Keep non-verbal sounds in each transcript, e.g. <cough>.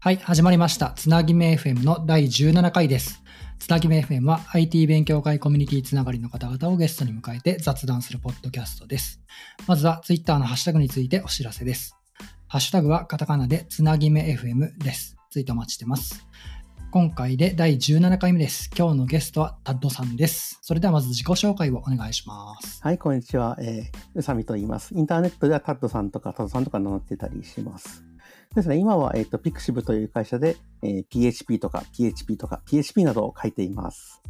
はい、始まりました。つなぎめ FM の第17回です。つなぎめ FM は IT 勉強会コミュニティつながりの方々をゲストに迎えて雑談するポッドキャストです。まずは Twitter のハッシュタグについてお知らせです。ハッシュタグはカタカナでつなぎめ FM です。ツイートお待ちしてます。今回で第17回目です。今日のゲストはタッドさんです。それではまず自己紹介をお願いします。はい、こんにちは。えー、うさみと言います。インターネットではタッドさんとかタッドさんとか名乗ってたりします。ですね、今は、えっ、と、ピクシブという会社で、えー PHP とか PHP とか PHP などを書いています。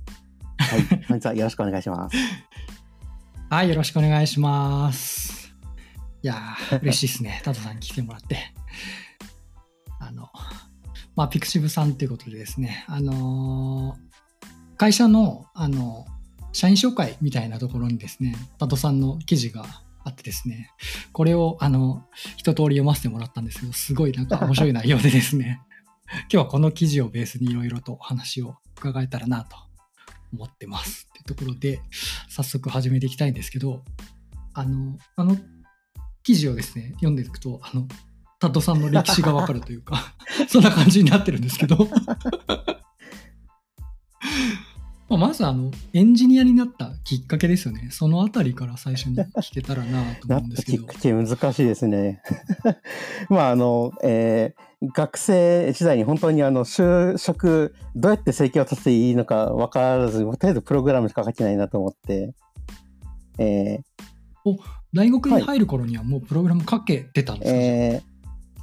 はい、<laughs> 本日はよろしくお願いします。はい、よろしくお願いします。いやー、嬉しいですね。<laughs> タトさんに来てもらって。あの、まあ、ピクシブさんということでですね、あのー会社の、あの、社員紹介みたいなところにですね、タトさんの記事があってですね、これを、あの、一通り読ませてもらったんですけど、すごいなんか面白い内容でですね、<laughs> 今日はこの記事をベースにいろいろとお話を伺えたらなと思ってます。っていうところで、早速始めていきたいんですけど、あの、あの記事をですね、読んでいくと、あの、タッドさんの歴史がわかるというか、<laughs> そんな感じになってるんですけど、まあまずあの、エンジニアになったきっかけですよね。そのあたりから最初に聞けたらなとな思うんですけどったきっか。け難しいですね。<laughs> まあ、あの、えー学生時代に本当にあの、就職、どうやって生計を立てていいのか分からず、とりあえずプログラムしか書けないなと思って、えー大学に入る頃にはもうプログラム書けてたんですか、えー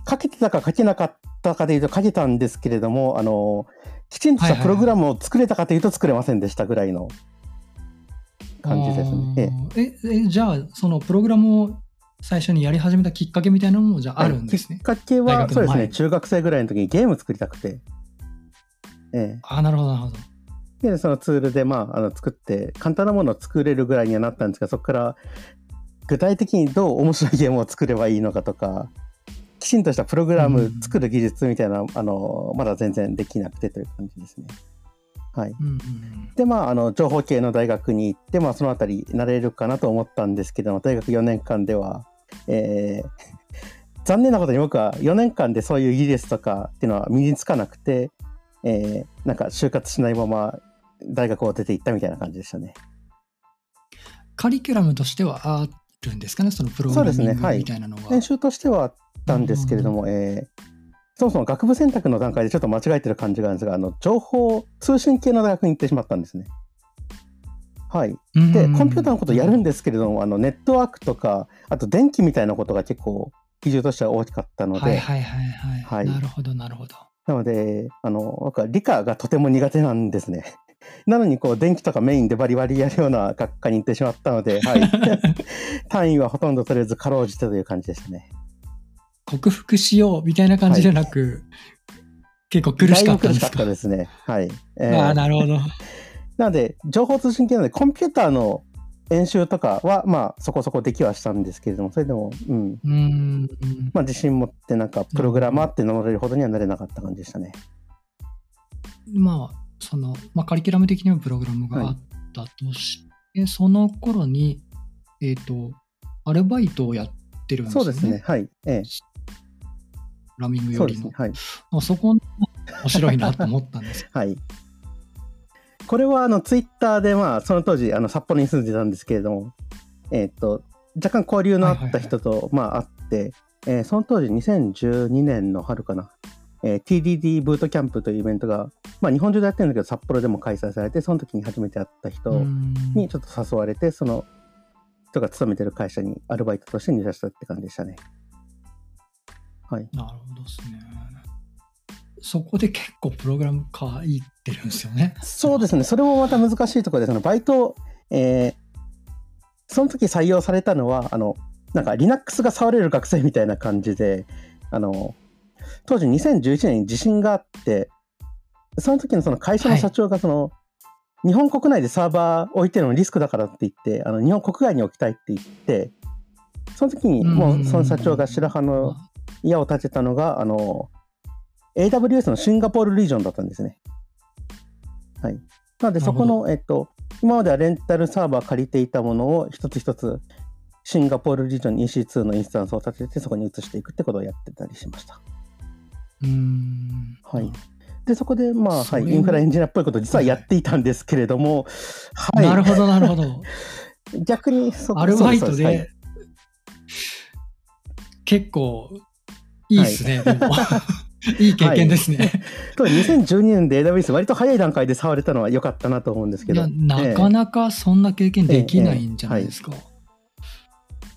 書けてたか書けなかったかというと書けたんですけれども、あの、きちんとしたプログラムを作れたかというと作れませんでしたぐらいの感じですね。ええ。じゃあ、そのプログラムを最初にやり始めたきっかけみたいなのもじゃああるんですね？きっ。かけは、そうですね、中学生ぐらいの時にゲーム作りたくて、えああ、なるほど、なるほど。えで、そのツールで、まあ、あの作って、簡単なものを作れるぐらいにはなったんですが、そこから具体的にどう面白いゲームを作ればいいのかとか、きちんとしたプログラム作る技術みたいな、あの、まだ全然できなくてという感じですね。はい。うんうんうんで、まあ、あの、情報系の大学に行って、まあ、そのあたりなれるかなと思ったんですけども、大学4年間では、えー <laughs> 残念なことに僕は4年間でそういう技術とかっていうのは身につかなくて、えーなんか就活しないまま大学を出て行ったみたいな感じでしたね。カリキュラムとしてはあるんですかね、そのプログラミングそうですねはいみたいなのは。練習としてはあったんですけれども、えーそもそも学部選択の段階でちょっと間違えてる感じがあるんですが、あの、情報、通信系の大学に行ってしまったんですね。はい。うんで、コンピューターのことやるんですけれども、あのネットワークとか、あと電気みたいなことが結構、比重としては大きかったので、はいはいはいはい。はいなるほど、なるほど。なので、あの、僕は理科がとても苦手なんですね。なのに、こう、電気とかメインでバリバリやるような学科に行ってしまったので、はい。<laughs> 単位はほとんどとりあえずかろうじてという感じでしたね。克服しようみたいな感じじゃなく、結構苦しかったんですか？苦しかったですね。はい。えーああ、なるほど。なので、情報通信系なので、コンピューターの演習とかは、まあ、そこそこできはしたんですけれども、それでも、うん、うーん。まあ、自信持ってなんかプログラマーって名乗れるほどにはなれなかった感じでしたね。まあ、その、まあ、カリキュラム的にはプログラムがあったとして、その頃に、えっ、と、アルバイトをやってるんですよね。そうですね。はい。えプログラミングえ、そよりの。うですね。はい。まあそこ、面白いなと思ったんです。<laughs> はい。これはあのツイッターでまあその当時あの札幌に住んでたんですけれども、えっ、と若干交流のあった人とまあ会って、えーその当時2012年の春かな、えー TDD ブートキャンプというイベントがまあ日本中でやってるんだけど札幌でも開催されてその時に初めて会った人にちょっと誘われてその人が勤めてる会社にアルバイトとして入社したって感じでしたね。はい。なるほどですね。そこで結構プログラム書いてるんですよね。そうですね、それもまた難しいところで、そのバイト、えーその時採用されたのは、あの、なんか Linux が触れる学生みたいな感じで、あの、当時2011年に地震があって、その時のその会社の社長がその、日本国内でサーバー置いてるのリスクだからって言って、あの日本国外に置きたいって言って、その時にもうその社長が白羽の矢を立てたのが、あの、AWS のシンガポールリージョンだったんですね。はい。なので、そこの、えっと、今まではレンタルサーバー借りていたものを一つ一つシンガポールリージョンに EC2 のインスタンスを立ててそこに移していくってことをやってたりしました。うーん。はいで、そこで、まあ、はい、インフラエンジニアっぽいことを実はやっていたんですけれども、はい。なるほど、なるほど。<laughs> 逆にそ、アルバイトそうすそうすで、結構、いいっすね、でも。<laughs> いい経験ですね。はい、2012年で AWS 割と早い段階で触れたのは良かったなと思うんですけど。なかなかそんな経験できないんじゃないですか。え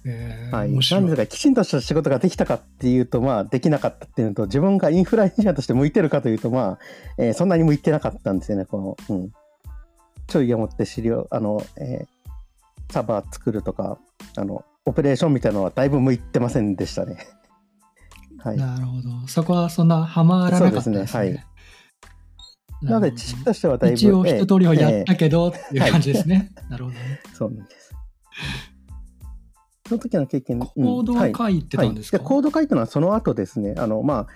ーはい、面白ないんですが、きちんとした仕事ができたかっていうと、まあ、できなかったっていうのと、自分がインフラエンジニアとして向いてるかというと、まあ、えーそんなに向いてなかったんですよね、この、うん。注意を持って資料、あの、えーサーバー作るとか、あの、オペレーションみたいなのはだいぶ向いてませんでしたね。<laughs> はい。なるほど。そこはそんなハマらなかったですね。そうですねはいなので、知識としてはだいぶ。一応一通りはやえったけどっていう感じですね。<laughs> なるほどね。ーそうなんです。その時の経験、コードうんは書いてたんですか、はい、でコード書いたのはその後ですね、あのまあ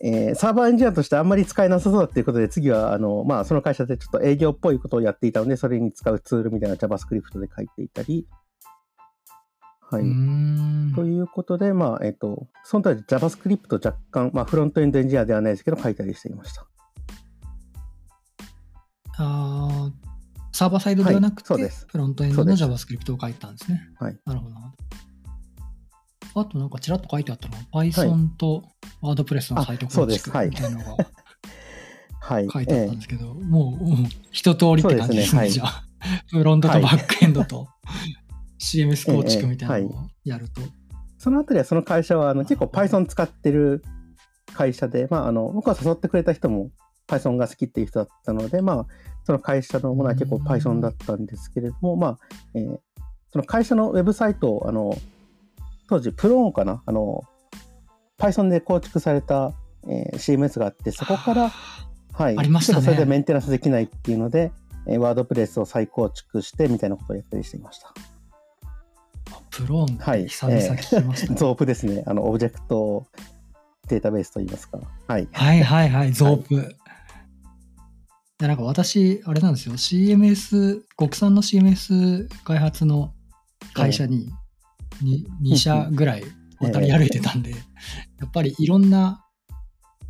えーサーバーエンジニアとしてあんまり使えなさそうだっていうことで、次はあの、まあ、その会社でちょっと営業っぽいことをやっていたので、それに使うツールみたいな JavaScript で書いていたり、はい。ということで、まあえっとその時 JavaScript 若干、まあ、フロントエンドエンジニアではないですけど、書いたりしていました。あーサーバーサイドではなくて、はいフロントエンドのそ JavaScript を書いたんですね。はい。なるほど。あとなんかちらっと書いてあったの？は、Python と WordPress のサイト構築みたいなのが <laughs> はい。書いてあったんえですけど、もう、うん一通りって感じですね、すねはい。じゃあ。フロントとバックエンドと CMS 構ええ築みたいなのをやると。ーそのあたりはその会社はあの結構 Python 使ってる会社で、まあ、あの僕は誘ってくれた人も Python が好きっていう人だったので、まあ、その会社のものは結構うん Python だったんですけれども、まあえーその会社のウェブサイトをあの当時プローンかな？あの Python で構築された、えー CMS があってそこから、はい、ありましたねそれでメンテナンスできないっていうので、えー、ワードプレスを再構築してみたいなことをやったりしていました。あプローンっはいて久々聞きましたね。<laughs> ゾープですね。あの、オブジェクトデータベースといいますか。はい。はいはいはい、ゾープ。いやなんか私、あれなんですよ、CMS、国産の CMS 開発の会社にに2社ぐらい渡り歩いてたんで、やっぱりいろんな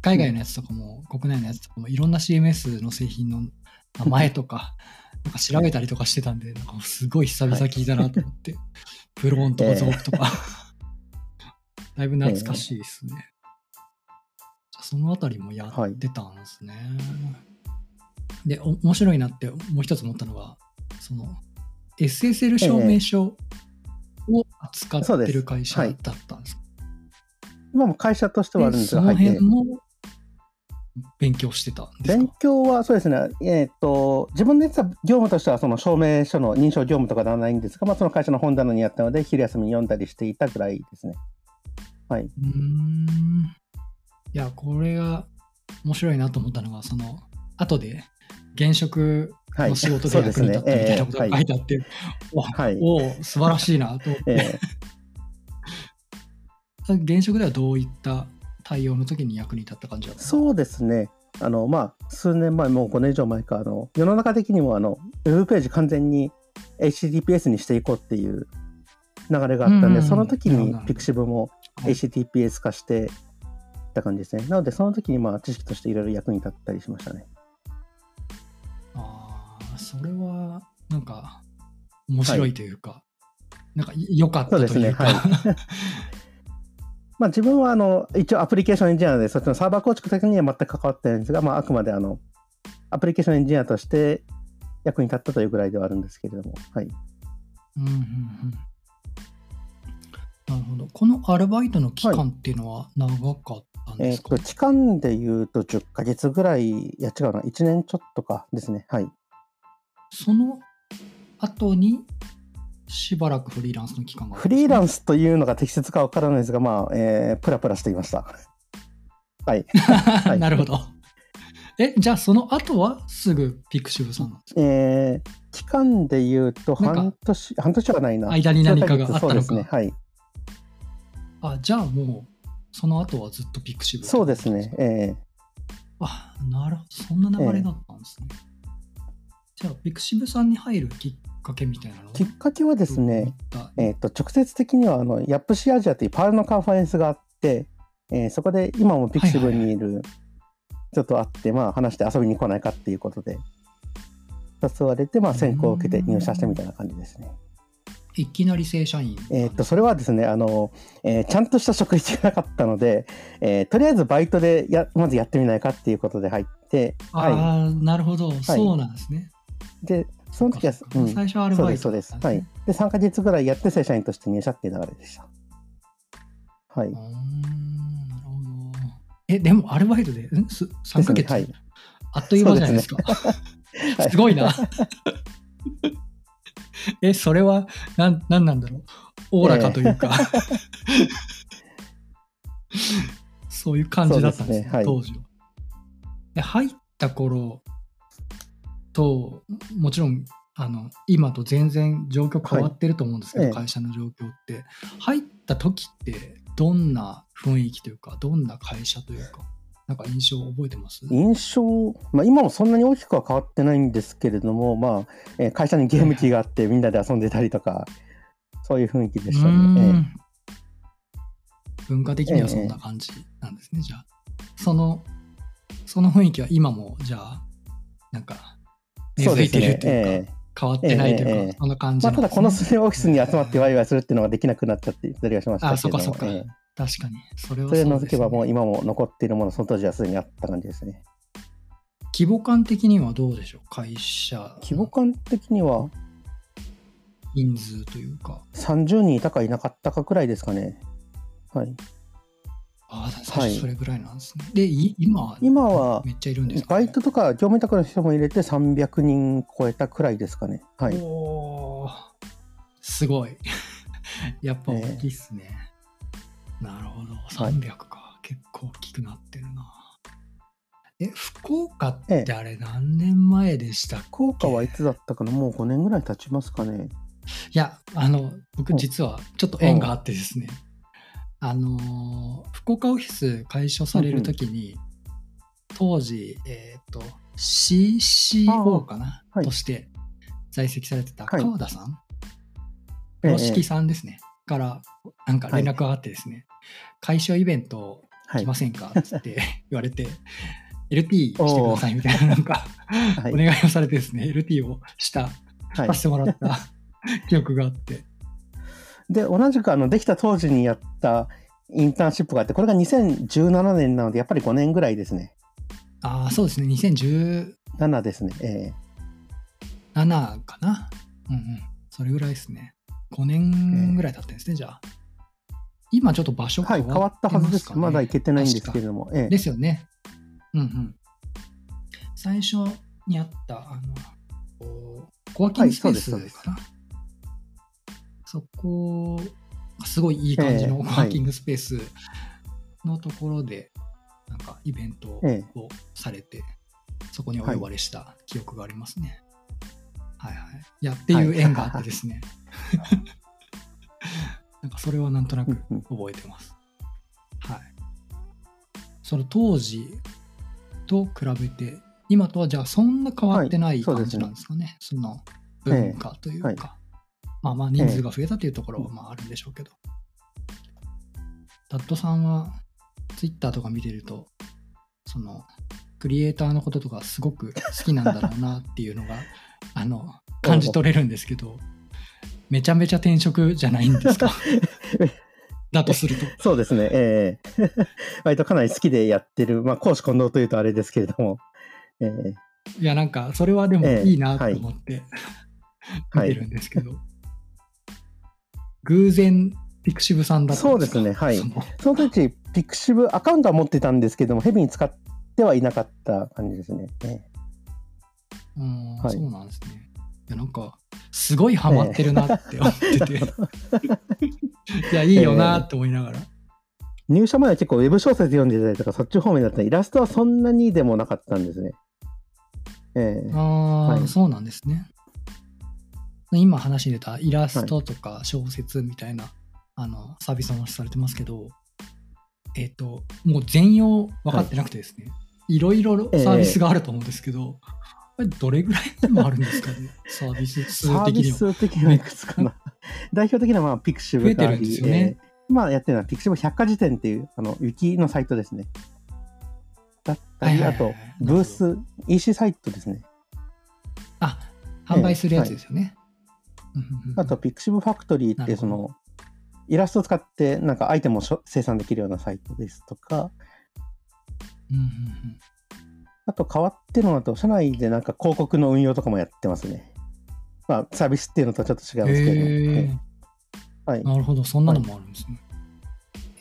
海外のやつとかも、国内のやつとかもいろんな CMS の製品の名前とか、<laughs> なんか調べたりとかしてたんで、なんかすごい久々聞いたなと思って、<laughs> プローンとかゾープとか、<laughs> だいぶ懐かしいですね。じゃあそのあたりもやってたんですね。で、お面白いなってもう一つ思ったのが、その SSL 証明書を扱ってる会社だったんですか、今も会社としてはあるんですが、そのはい。辺も勉強してたんです勉か強はそうですね、えっ、と、自分でやってた業務としては、その証明書の認証業務とかではないんですが、まあ、その会社の本棚にあったので、昼休みに読んだりしていたぐらいですね。はい。うーん。いや、これが面白いなと思ったのが、その、後で現職はい。の仕事で役に立ったみたいなことが書いえてあって、わーはい。おお、素晴らしいなと思って。えー現職ではどういった対応の時に役に立った感じだったそうですね。あの、まあ、数年前、もう5年以上前か、あの、世の中的にも、あの、ウェブページ完全に HTTPS にしていこうっていう流れがあったんで、うんうんその時に Pixiv もはい HTTPS 化してた感じですね。なので、その時に、まあ、知識としていろいろ役に立ったりしましたね。それは、なんか、面白いというか、なんか良かったというか。そうですねは <laughs> まあ、自分はあの一応アプリケーションエンジニアで、そっちのサーバー構築的には全く関わってないんですが、まあ、あくまであのアプリケーションエンジニアとして役に立ったというぐらいではあるんですけれども、はい、うんうんうん。なるほど。このアルバイトの期間っていうのは長かったんえーですか、と期間でいうと10ヶ月ぐらい、いや違うな、1年ちょっとかですね。はい。その後にしばらくフリーランスの期間があフリーランンスというのが適切かわからないですが、まあ、えープラプラしていました。はい。ス <laughs> なるほど。え、じゃあその後はすぐピクシブさんなんですか？えー期間でいうと半年、半年はないな。間に何かがあったのかそうですね。はい。あ、じゃあもう、その後はずっとピクシブそうですね。。えあ、なるほど。そんな流れだったんですね。じゃあ、 pixiv さんに入るきっかけみたいなのきっかけはですね、えー、と直接的にはあの YAPC::Asia という Perl のカンファレンスがあって、えーそこで今も pixiv にいる人と会って、まあ話して遊びに来ないかっていうことで、誘われて、まあ選考を受けて入社したみたいな感じですね。いきなり正社員？えーっと、それはですね、あの、えーちゃんとした職域がなかったので、えーとりあえずバイトでや、まずやってみないかっていうことで入って、あはあ、なるほど、そうなんですね。い。で、その時は、うん最初はアルバイトだそうです。はいったんですね。。で、3ヶ月ぐらいやって正社員として入社っていう流れでした。はい。うーんなるほど。え、でもアルバイトで、ん？す3ヶ月、はいあっという間じゃないですか。はいすごいな。え、それは、なん、なんなんだろう？おおらかというか、<laughs> そういう感じだったんですね、そうですねはい当時は。で入った頃と、もちろん、あの、今と全然状況変わってると思うんですけど、はいええ会社の状況って。入った時って、どんな雰囲気というか、どんな会社というか、なんか印象を覚えてます？印象、まあ、今もそんなに大きくは変わってないんですけれども、まあえー会社にゲーム機があってみんなで遊んでたりとかそういう雰囲気でしたね。えん文化的にはそんな感じなんですね、じゃあ。その、その雰囲気は今も、じゃあ、なんか、根付いてるというか、ええ変わってないというか、えそんな感じまあ、ただこの数年オフィスに集まってワイワイするっていうのができなくなっちゃってたりはしましたあ、けどもそっかそっか。ええ確かに。それはそれをそうです、ね。除けばもう今も残っているものその当時はすでにあった感じですね。規模感的にはどうでしょう？会社規模感的には？人数というか。30人いたかいなかったかくらいですかね。はい、ああ、最初それぐらいなんですね。で、い今、今はめっちゃいるんですか、バイトとか業務委託の人も入れて300人超えたくらいですかね。はい。おーすごい。<laughs> やっぱ大きいっすね。なるほど。300か。結構大きくなってるな。え、福岡ってあれ何年前でしたっけ？効果はいつだったかな？もう5年ぐらい経ちますかね。いや、あの、僕実はちょっと縁があってですね、あのー、福岡オフィス開所されるときに、当時、えっ、と、CCO かな、はい。として在籍されてたはい。川田さん、ええ。洋式さんですね、から、なんか連絡があってですね、開所イベントはい。来ま。せんか？っつって <laughs> 言われて、LT してくださいみたいな、なんか、はい。お願いをされてですね、LT をした、はい。させてもらった <laughs> 記憶があって、で、同じくあのできた当時にやったインターンシップがあって、これが2017年なので、やっぱり5年ぐらいですね。ああ、そうですね、2017 7ですね。えかな？うんうん、それぐらいですね。5年ぐらい経ってんですね、じゃあ。今ちょっと場所えはい、変変わったはずです。かねまだ行けてないんですけれども。ええですよね。うんうん。最初にあった、あの、コワーキングスペースはいそこ、すごいいい感じのワーキングスペースのところで、なんかイベントええをされて、そこにお呼ばれした記憶がありますね。はい、はい、いや、っていう縁があってですね。<laughs> なんかそれはなんとなく覚えてます。はい。その当時と比べて、今とはじゃあそんな変わってない感じなんですかね。その文化というか。ええはまあまあ人数が増えたというところはまああるんでしょうけど。ダットさんはツイッターとか見てると、そのクリエイターのこととかすごく好きなんだろうなっていうのが、<laughs> あの、感じ取れるんですけど、めちゃめちゃ転職じゃないんですか？<laughs> だとすると。そうですね。ええ。<laughs> 割とかなり好きでやってる、まあ、講師混同というとあれですけれども。ええ。いや、なんか、それはでもええ。いいなと思って、見はい。てるんですけど、偶然、ピクシブさんだったんですか？そうですねはいその時、ピクシブアカウントは持ってたんですけども、ヘビに使ってはいなかった感じですね。ええうんはいそうなんですね。いや、なんか、すごいハマってるなって思ってて、<laughs> いや、いいよなって思いながら。入社前は結構ウェブ小説読んでたりとか、そっち方面だったらイラストはそんなにでもなかったんですね。ええああ、はいそうなんですね。今話に出たイラストとか小説みたいな、あのサービスの話されてますけど、えっ、と、もう全容分かってなくてですね、い、ろいろサービスがあると思うんですけど、これどれぐらいでもあるんですかね、サービス数サービ的には。ス的にはいくつかな。<laughs> 代表的なまあピクシブ増えてるんですよね今やってるのは Pixiv 百科事典っていう、あの、ウィキのサイトですね。だったり、あとはいはいはいはい、ブース、EC サイトですね。あ、販売するやつですよね。うんうんうんあと、Pixiv Factory って、なるほど。その、イラストを使って、なんかアイテムを生産できるようなサイトですとか、あと変わってるのだと、社内でなんか広告の運用とかもやってますね。まあ、サービスっていうのとはちょっと違うんですけど、はい。なるほど、そんなのもあるんですね。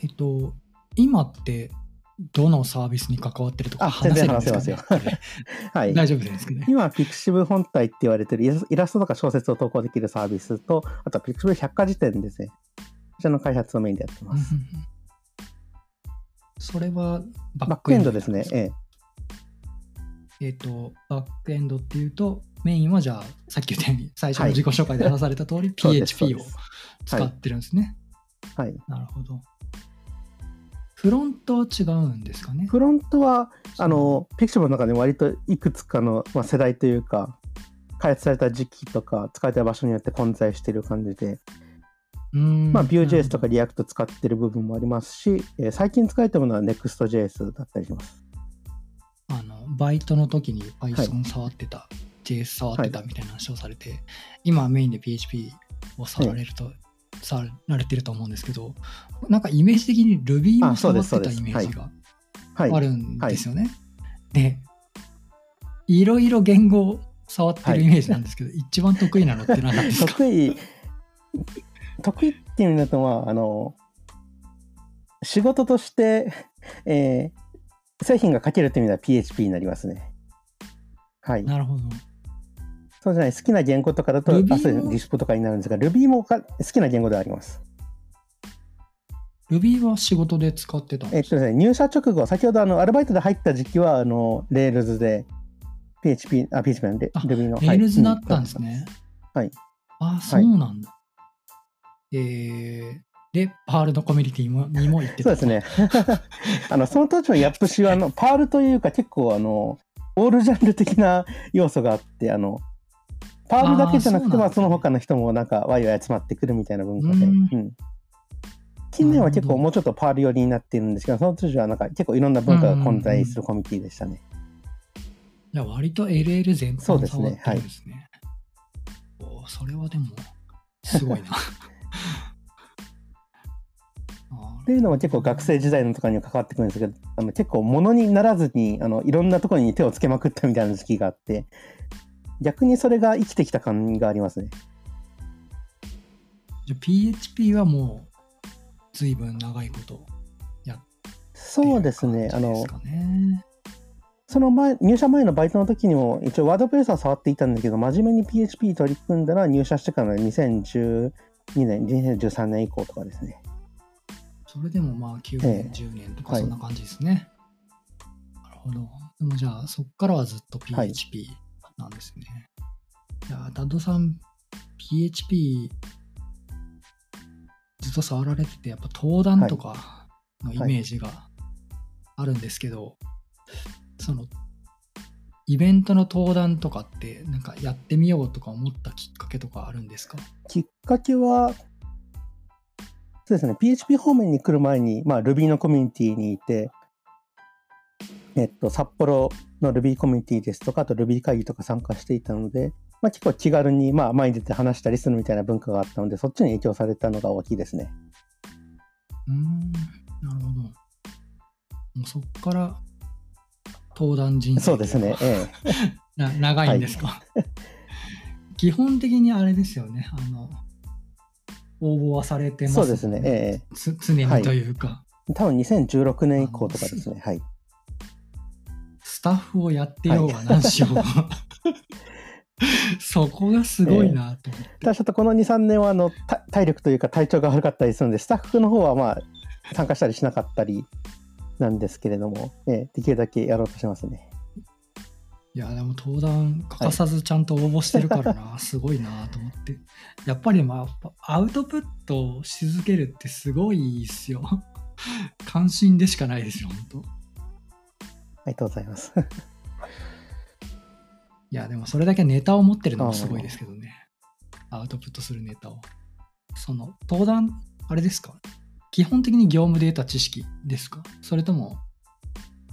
えっと、今ってどのサービスに関わってるとかあ全然話せるんですか、ね、<laughs> はい。大丈夫ですかね。今、 pixiv 本体って言われてるイラストとか小説を投稿できるサービスと、あとは pixiv 百科事典ですね。こちらの開発をメインでやってます。うんうんうんそれはバ、バックエンドですね。えええっ、と、バックエンドっていうと、メインはじゃあ、さっき言ったように、最初の自己紹介で話された通り、PHP を使ってるんですね。はい。なるほど。フロントは違うんですかね？フロントは、あの、ピクシブの中で割といくつかの、まあ、世代というか、開発された時期とか、使われた場所によって混在している感じで、まあ、Vue.js とか React 使ってる部分もありますし、えー最近使えたものは Next.js だったりします。あのバイトの時にはい。Python 触ってた、JS 触ってたみたいな話をされて、今はメインで PHP を触られると、触られてると思うんですけど、なんかイメージ的に Ruby も触ってたイメージがはい。あるんですよね。で、いろいろ言語を触ってるイメージなんですけど、一番得意なのって何なんですか？得意、得意っていう意味だと、まあ、あの、仕事として、えー製品が書けるという意味では PHP になりますね。はい。なるほど。そうじゃない、好きな言語とかだと、あそう Lisp とかになるんですが、Ruby もか好きな言語ではあります。Ruby は仕事で使ってたんですえっとですね、入社直後、先ほどあのアルバイトで入った時期は、あの、Rails で、PHP、あ、PHP なんで、あ Ruby の。 Rails だったんですね、はい。はい。あ、そうなんだ。えー、で、 Perl のコミュニティもにも行ってたそうですね。<laughs> あの、その当時の YAPC は、あの、 Perl というか結構、あの、オールジャンル的な要素があって、あの、 Perl だけじゃなくて、まあ、その他の人もなんか、ワイワイ集まってくるみたいな文化で。うんうん近年は結構もうちょっと Perl 寄りになっているんですけど、その当時はなんか結構いろんな文化が混在するコミュニティでしたね。じゃあ割と LL 全般そうですね触ってるんですね。おーそれはでも、すごいな。<laughs> あっていうのも結構学生時代のとかには関わってくるんですけど、あの結構物にならずにあのいろんなところに手をつけまくったみたいな時期があって、逆にそれが生きてきた感がありますね。じゃあ PHP はもう、ずいぶん長いことやってるそうですね。あの。その前、入社前のバイトの時にも一応ワードプレスは触っていたんだけど、真面目に PHP 取り組んだら入社してからの2012年、2013年以降とかですね。それでもまあ9ええ年、10年とかはいそんな感じですね。なるほど。でもじゃあそっからはずっとはい PHP なんですね。じゃあダッドさん PHP ずっと触られててやっぱ登壇とかのイメージがあるんですけど、そのイベントの登壇とかってなんかやってみようとか思ったきっかけとかあるんですか？きっかけは、そうですね、PHP 方面に来る前に、まあ、Ruby のコミュニティにいて、えっと、札幌の Ruby コミュニティですとか、あと Ruby 会議とか参加していたので、まあ、結構気軽に、まあ、前に出て話したりするみたいな文化があったので、そっちに影響されたのが大きいですね。うーん、なるほど。もうそっから登壇人生そうですね、ええ。<laughs> な長いんですか、<laughs> 基本的にあれですよね。あの、応募はされてますそうですね、えつ常にというか、え。多分2016年以降とかですね、はい。スタッフをやってようが何しようが、<laughs> そこがすごいなと思って。ただちょっとこの2、3年はあのた体力というか体調が悪かったりするので、スタッフの方はまあ参加したりしなかったりなんですけれども、ええ、できるだけやろうとしますね。いや、でも登壇欠かさずちゃんと応募してるからな、すごいなと思って。やっぱりまあ、アウトプットをし続けるってすごいっすよ。関心でしかないですよ、本当ありがとうございます。いや、でもそれだけネタを持ってるのもすごいですけどね。アウトプットするネタを。その、登壇、あれですか？基本的に業務で得た知識ですか？それとも、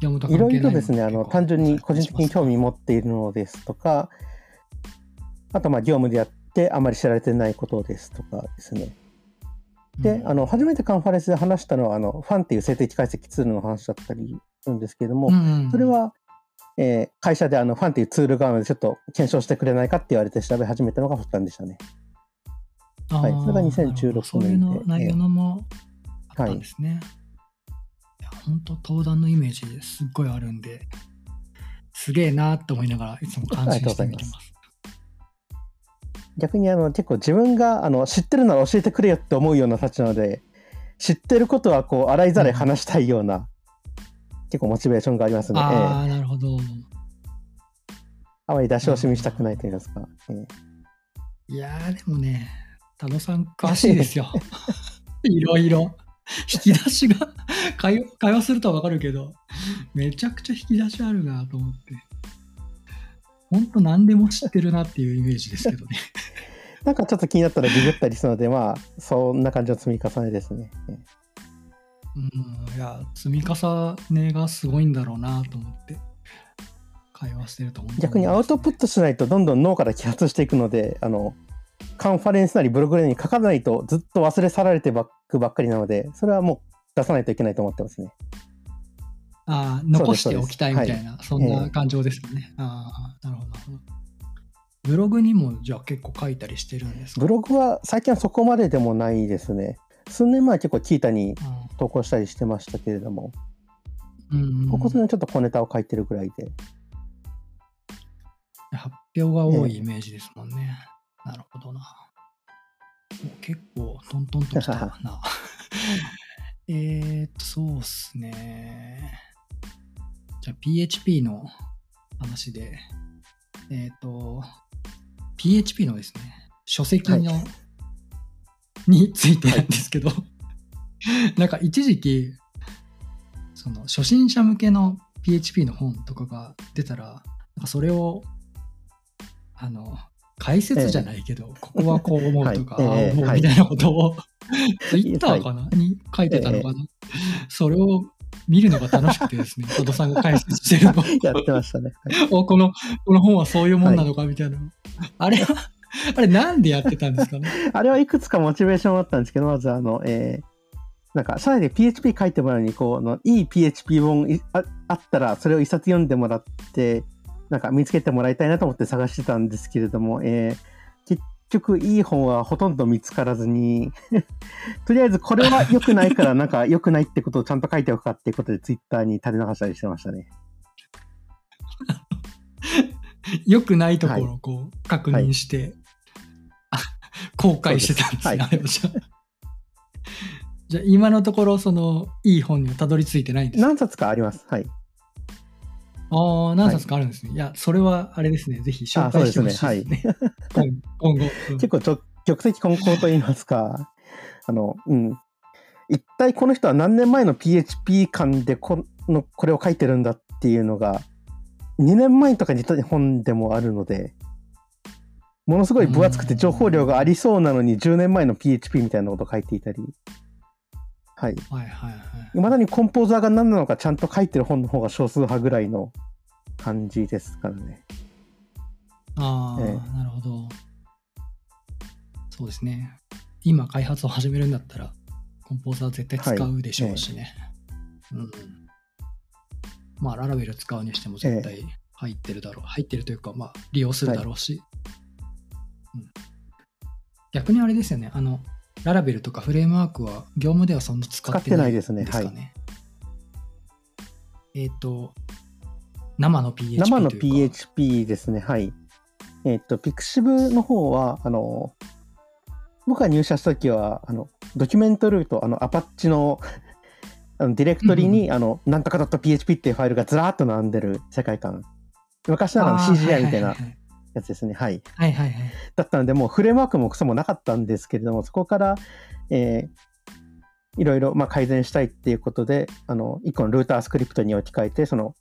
業務といろいいろですね、あの、単純に個人的に興味も。持っているのですとか、あと、まあ、業務でやってあまり知られてないことですとかですね。で、うんあの、初めてカンファレンスで話したのは、あの、ファンっていう静的解析ツールの話だったりするんですけれども、うんうんそれは、えー会社であのファンっていうツールがあるので、ちょっと検証してくれないかって言われて調べ始めたのが発端でしたね。はいそれが2016なるほどそういう年での内容のもあったんですね。い、や、本当登壇のイメージすっごいあるんで、すげえなって思いながらいつも感心して見てます。逆にあの結構自分があの知ってるなら教えてくれよって思うような立ちなので、知ってることはこう洗いざらい話したいような、結構モチベーションがありますね。ええああ、なるほど。あまり出し惜しみしたくないと言いますか。ええいやー、でもね、多野さん詳しいですよ。<laughs> いろいろ。引き出しが <laughs> 会話、会話するとはわかるけど、めちゃくちゃ引き出しあるなと思って。本当何でも知ってるなっていうイメージですけどね。<laughs> なんかちょっと気になったらググったりするので、まあ、そんな感じの積み重ねですね。ええうん、いや、積み重ねがすごいんだろうなと思って、会話してると思う。逆にアウトプットしないとどんどん脳から揮発していくので、あの、カンファレンスなりブログなりに書かないとずっと忘れ去られてばっくばっかりなので、それはもう出さないといけないと思ってますね。あー残しておきたいみたそういな、そんな感情ですよね。ああ、なるほど、なるほど。ブログにもじゃあ結構書いたりしてるんですか？ブログは最近はそこまででもないですね。数年前は結構キータに投稿したりしてましたけれども、うんここ数年ちょっと小ネタを書いてるぐらいで。発表が多いイメージですもんね。なるほどな。お結構トントンときたな。<laughs> えーっと、そうっすね。じゃあ PHP の話で、えーっと、PHP のですね、書籍の、はについてなんですけど、<laughs> なんか一時期、その初心者向けの PHP の本とかが出たら、なんかそれを、あの、解説じゃないけど、ここはこう思うとか、はい。思うみたいなことを、Twitter かな、に書いてたのかな、それを見るのが楽しくてですね、戸田さんが解説してるの。<laughs> やってましたね。はい。<laughs> おこの、この本はそういうもんなのかみたいな。あれは、あれなんでやってたんですかね？あれはいくつかモチベーションあったんですけど、まずあの、えーなんか、社内で PHP 書いてもらうのに、こう、あのいい PHP 本いああったら、それを一冊読んでもらって、なんか見つけてもらいたいなと思って探してたんですけれども、えー結局、いい本はほとんど見つからずに、<laughs> とりあえずこれは良くないから、なんか良くないってことをちゃんと書いておくかっていうことで、ツイッターに垂れ流したりしてましたね。<laughs> 良くないところをこう確認して、あ後悔してたんですね、そうですあれはじゃあ。じゃあ今のところ、その、いい本にはたどり着いてないんですか？何冊かあります。はい。ああ、何冊かあるんですね。い、や、それはあれですね、ぜひ紹介してほしいですね。今今後。う <laughs> ん結構ちょ玉石混交と言いますか、あの、うん。一体この人は何年前の PHP 感でこのこれを書いてるんだっていうのが、2年前とかに本でもあるので、ものすごい分厚くて情報量がありそうなのに10年前の PHP みたいなことを書いていたり、はい。はいはいはい。いまだにコンポーザーが何なのかちゃんと書いてる本の方が少数派ぐらいの感じですからね。ああ、ええなるほど。そうですね。今開発を始めるんだったら、コンポーザー絶対使うでしょうしね。うん。まあ、ララベル使うにしても絶対入ってるだろう。入ってるというか、まあ、利用するだろうし。うん、逆にあれですよね。あの、ララベルとかフレームワークは業務ではそんな使ってないですね。使ってないえっ、と、生の PHP。生の PHP ですね、はい。えっ、と、Pixiv の方は、あの、僕が入社した時は、あの、ドキュメントルート、あの、アパッチのあのディレクトリに、あの、なんとか .php っていうファイルがずらーっと並んでる世界観。昔ながらの CGI みたいなはいはいやつですね、はい。はいはいはい。だったので、もうフレームワークもクソもなかったんですけれども、そこから、えーいろいろまあ改善したいっていうことで、あの、一個のルータースクリプトに置き換えて、その、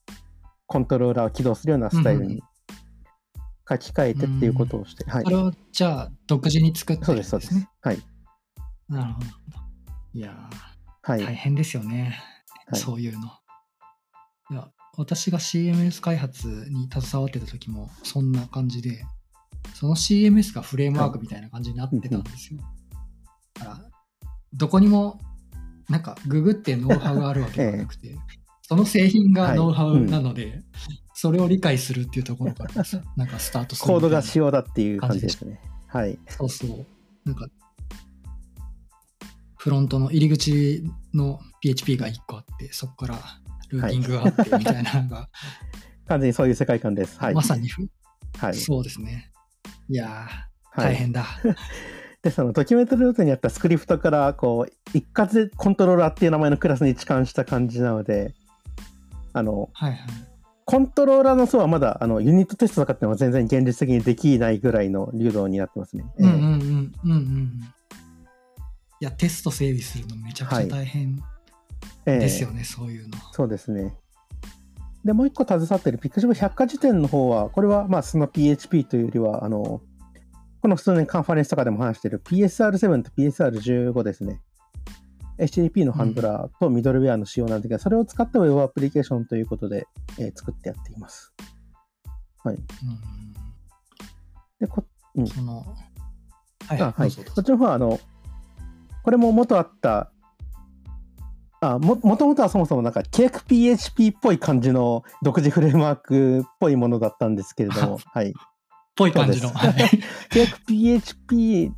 コントローラーを起動するようなスタイルうんうんに書き換えてっていうことをして、はいそ。れをじゃあ独自に作ってそうです、そうです。はい。なるほど。いやはい。大変ですよね、はいそういうの。いや、私が CMS 開発に携わってた時もそんな感じで、その CMS がフレームワークみたいな感じになってたんですよ。だから、どこにも、なんかググってノウハウがあるわけではなくて、その製品がノウハウなので、それを理解するっていうところからさ、なんかスタートするコードが仕様だっていう感じですね。はい。そうそう。なんか、フロントの入り口の PHP が1個あって、そこからルーティングがあってみたいなのが、完全にそういう世界観です。はい。まさにふ、はい。そうですね。いや大変だ。<laughs> で、そのドキュメントルートにあったスクリプトから、こう、一括でコントローラーっていう名前のクラスに置換した感じなので、あの、はいはい。コントローラーの層はまだ、あの、ユニットテストとかっていうのは全然現実的にできないぐらいの流動になってますね。うんうんうんうんうん。いや、テスト整備するのめちゃくちゃ大変ええですよね、そういうの。そうですね。で、もう一個携わっている Pixiv 百科事典の方は、これはまあその PHP というよりは、あの、この数年カンファレンスとかでも話している PSR7 と PSR15 ですね。HTTP のハンドラーとミドルウェアの仕様なんですけど、それを使った Web アプリケーションということで、えー作ってやっています。はい。うんで、こうん、その、はいあはい。どうぞどうぞそっちの方は、あの、これも元あった、あももともとはそもそもなんか CakePHP っぽい感じの独自フレームワークっぽいものだったんですけれども、<laughs> はい。ぽい感じの。そうですはい <laughs> CakePHP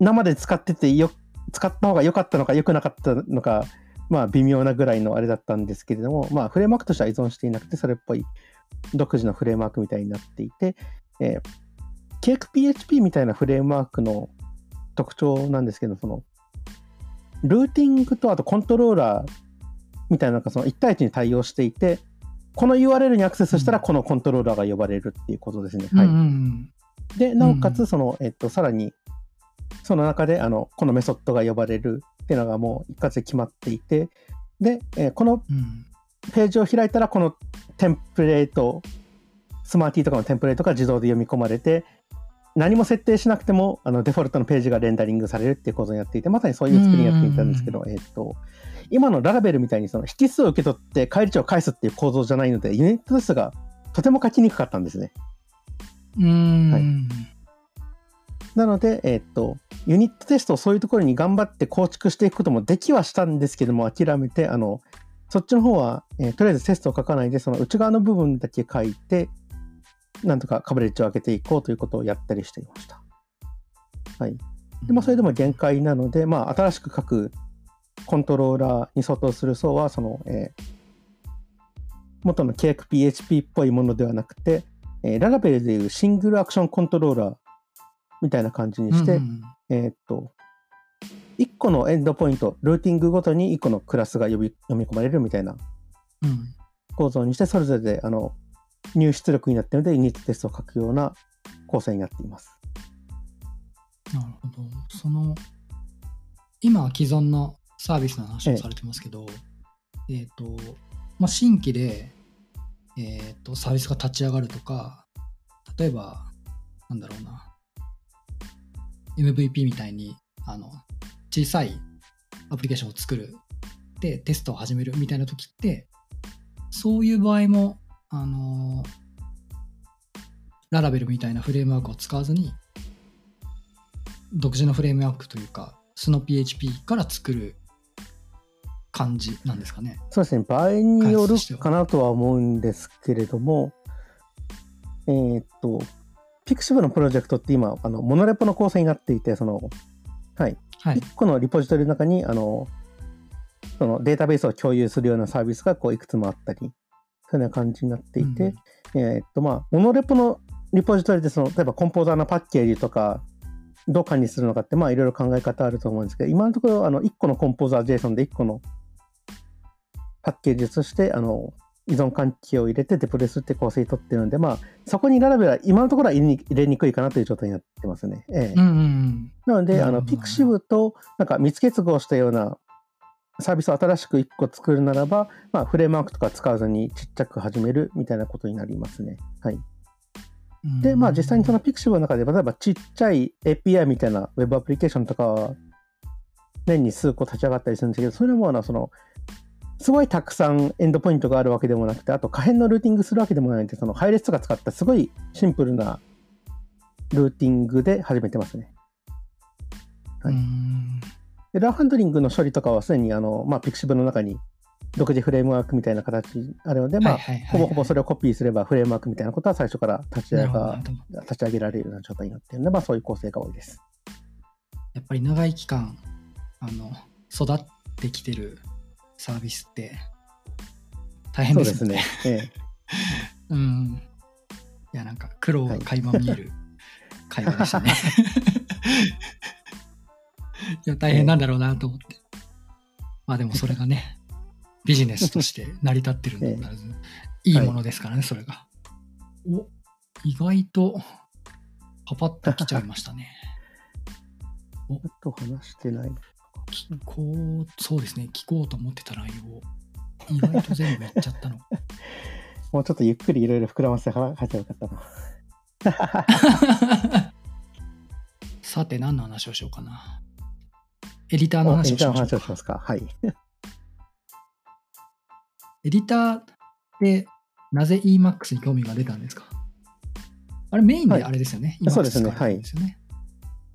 生で使っててよ、使った方が良かったのか良くなかったのか、まあ微妙なぐらいのあれだったんですけれども、まあフレームワークとしては依存していなくて、それっぽい独自のフレームワークみたいになっていて、えー、CakePHP みたいなフレームワークの特徴なんですけど、その、ルーティングとあとコントローラーみたいななんかその1対1に対応していて、この URL にアクセスしたらこのコントローラーが呼ばれるっていうことですね。はいうん。で、なおかうん。つ、その、えっと、さらに、その中で、あの、このメソッドが呼ばれるっていうのがもう一括で決まっていて、で、えーこのうん。ページを開いたら、このテンプレート、スマーティーとかのテンプレートが自動で読み込まれて、何も設定しなくても、あの、デフォルトのページがレンダリングされるっていうことになっていて、まさにそういう作りになっていたんですけど、えっと、今のララベルみたいに、その、引数を受け取って返り値を返すっていう構造じゃないので、ユニットテストがとても書きにくかったんですね。うーん。はい。なので、えっと、ユニットテストをそういうところに頑張って構築していくこともできはしたんですけども、諦めて、あの、そっちの方は、えーとりあえずテストを書かないで、その内側の部分だけ書いて、なんとかカバレッジを上げていこうということをやったりしていました。はい。でまあ、それでも限界なので、まあ、新しく書くコントローラーに相当する層は、その、えー元の CakePHP っぽいものではなくて、えーララベルでいうシングルアクションコントローラーみたいな感じにして、うんうんえーっと、1個のエンドポイント、ルーティングごとに1個のクラスが呼び読み込まれるみたいなうん構造にして、それぞれであの入出力になっているので、ユニットテストを書くような構成になっています。なるほど。その、今、既存のサービスの話をされてますけど、えっ、と、まあ、新規で、えっ、と、サービスが立ち上がるとか、例えば、なんだろうな、MVP みたいに、あの、小さいアプリケーションを作る、で、テストを始めるみたいな時って、そういう場合も、あのララベルみたいなフレームワークを使わずに、独自のフレームワークというか、素の PHP から作る感じなんですかね。そうですね、場合によるかなとは思うんですけれども、えーっと、Pixiv のプロジェクトって今、あのモノレポの構成になっていて、その、はい、はい。1個のリポジトリの中にあのそのデータベースを共有するようなサービスがこういくつもあったり、そういうような感じになっていて、えーっとまあ、モノレポのリポジトリでその例えばコンポーザーのパッケージとか、どう管理するのかって、まあいろいろ考え方あると思うんですけど、今のところあの1個のコンポーザー JSON で1個のパッケージとしてあの依存関係を入れてデプロイするって構成にとってるので、まあそこに Laravel は今のところは入れに入れにくいかなという状態になってますね。ええうんうんうん。なので、あの、 pixiv と、なんか密結合したようなサービスを新しく1個作るならば、まあ、フレームワークとか使わずにちっちゃく始めるみたいなことになりますね。はい。うんで、まあ、実際にその pixiv の中で、例えばちっちゃい API みたいな Web アプリケーションとかは、年に数個立ち上がったりするんですけど、それもあのその、すごいたくさんエンドポイントがあるわけでもなくて、あと可変のルーティングするわけでもないので、その配列とか使ったすごいシンプルなルーティングで始めてますね。はいうーんエラーハンドリングの処理とかはすでにあの、まあ、Pixiv の中に独自フレームワークみたいな形あるので、まあ、ほぼほぼそれをコピーすればフレームワークみたいなことは最初から立ち上立ち上げられるような状態になっているので、まあ、そういう構成が多いです。やっぱり長い期間あの育ってきてるサービスって大変そうでですすね。え <laughs> うん。いや、なんか苦労が垣間見える会話でしたね。い <laughs> や、大変なんだろうなと思って。まあでもそれがね、<laughs> ビジネスとして成り立ってるんだから、<laughs> いいものですからね、それが。お意外とパパッと来ちゃいましたね。<laughs> えあと話してない。聞こう、そうですね、聞こうと思ってた内容、意外と全部言っちゃったの。もうちょっとゆっくりいろいろ膨らませて話せばよかったな。さて、何の話をしようかな。エディターのおエ話ディターの話ををしましょうかしますか。はい。<laughs> エディターってなぜ Emacs に興味が出たんですか？あれメインであれですよね。はいそうですねよね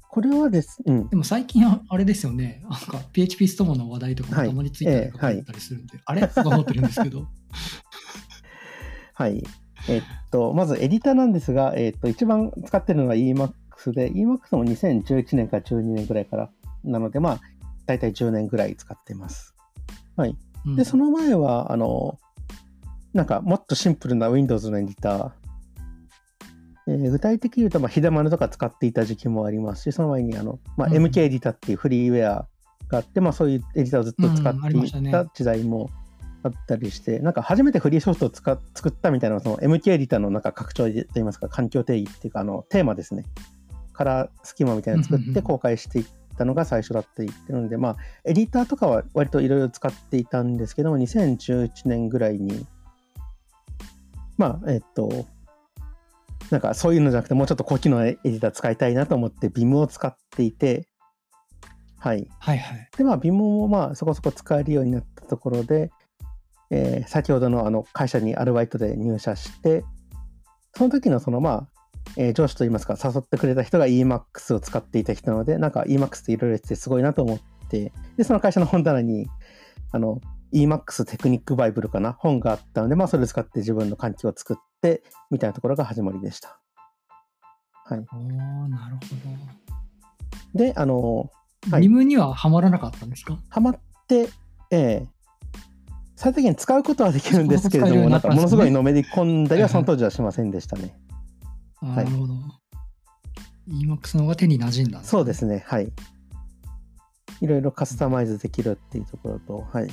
これはです、うん。でも最近はあれですよね。なんか PHP ストモの話題とかもはいたまにツイッターで書かれてたりするんで、あれとか思ってるんですけど。<laughs> はい。えっと、まずエディターなんですが、えっと、一番使ってるのが Emacs で、Emacs も2011年から12年ぐらいからなので、まあ、大体10年ぐらい使ってます。うん。で、その前は、あの、なんかもっとシンプルな Windows のエディター、えー具体的に言うと、まあ、ひだまるとか使っていた時期もありますし、その前にあの、まあ、うん。MK エディターっていうフリーウェアがあって、まあ、そういうエディターをずっと使っていた時代もあったりして、なんか初めてフリーソフトを使っ作ったみたいな、その MK エディターのなんか拡張といいますか、環境定義っていうか、あのテーマですね。カラースキマみたいなの作っうんうんうん。て公開していったのが最初だって言ってるので、まあ、エディターとかは割といろいろ使っていたんですけども、2011年ぐらいに、まあ、えっと、なんかそういうのじゃなくて、もうちょっと高機能のエディター使いたいなと思って Vim を使っていて、はい。はいはい。で、まあ、Vim もまあそこそこ使えるようになったところで、えー先ほどのあの会社にアルバイトで入社して、その時のそのまあ、えー上司といいますか、誘ってくれた人が Emacs を使っていた人なので、なんか Emacs っていろいろ言っててすごいなと思って、で、その会社の本棚に、あの、Emacs テクニックバイブルかな、本があったので、まあ、それを使って自分の環境を作って、みたいなところが始まりでした。はい。おーなるほで、あの、ど。はいリムにはハマらなかったんですか？ハマって、ええ最低限使うことはできるんですけれども、なんかものすごいのめり込んだりはその当時はしませんでしたね。なるほど。Emacs の方が手に馴染んだねそうですね、はい。いろいろカスタマイズできるっていうところと、はい。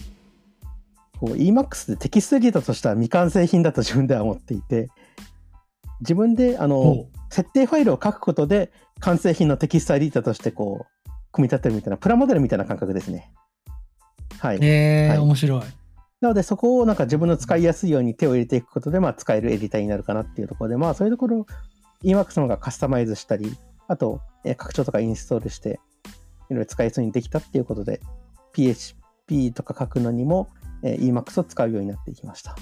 こう Emacs でテキストエディターとしては未完成品だと自分では思っていて、自分であのほ設定ファイルを書くことで完成品のテキストエディターとしてこう組み立てるみたいなプラモデルみたいな感覚ですね。はい。うえーはい面白い。なのでそこをなんか自分の使いやすいように手を入れていくことで、まあ、使えるエディターになるかなっていうところで、まあそういうところ、Emacs の方がカスタマイズしたり、あと、えー拡張とかインストールして、いろいろ使いやすいようにできたっていうことで、PHP とか書くのにも、えー Emacs を使うようになっていきました。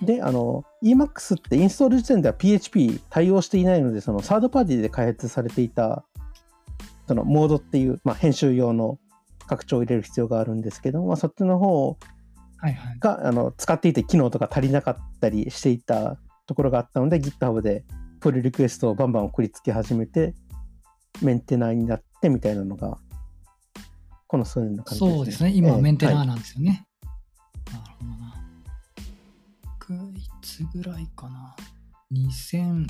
うんで、あの、Emacs ってインストール時点では PHP 対応していないので、そのサードパーティーで開発されていた、そのモードっていう、まあ、編集用の拡張を入れる必要があるんですけど、まあ、そっちの方はいはい。があの使っていて機能とか足りなかったりしていたところがあったので GitHub でプルリクエストをバンバン送りつけ始めてメンテナーになってみたいなのがこの数年の感じですね。そうですね。今はメンテナーはいなんですよね。なるほどな。僕、いつぐらいかな。2010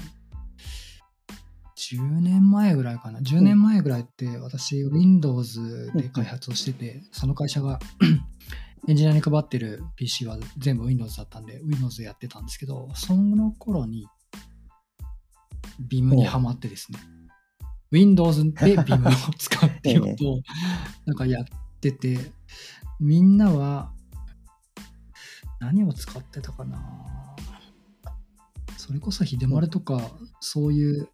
年前ぐらいかな。10年前ぐらいって私、Windows で開発をしてて、その会社が <clears throat> エンジニアに配ってる PC は全部 Windows だったんで、Windows でやってたんですけど、その頃に Vim にハマってですね。Windows で <laughs> Vim を使うっていうことをなんかやってて、みんなは何を使ってたかな。それこそ秀丸とか、そういう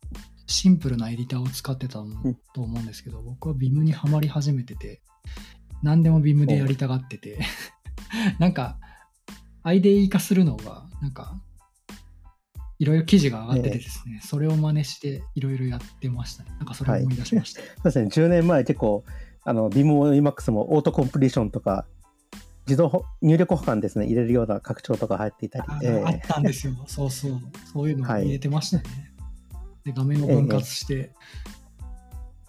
シンプルなエディターを使ってたんと思うんですけど、僕は Vim にはまり始めてて、何でも Vim でやりたがってて、<laughs> なんか、IDE 化するのが、なんか、いろいろ記事が上がっててですね、それを真似していろいろやってましたね。なんかそれを思い出しました。<laughs> そうですね、10年前結構、あの、Vim も Emacs もオートコンプリーションとか、自動ほ入力保管ですね、入れるような拡張とか入っていたり。あ,、、ええ。あったんですよ。<laughs> そうそう。そういうのを入れてましたね。で、画面を分割して、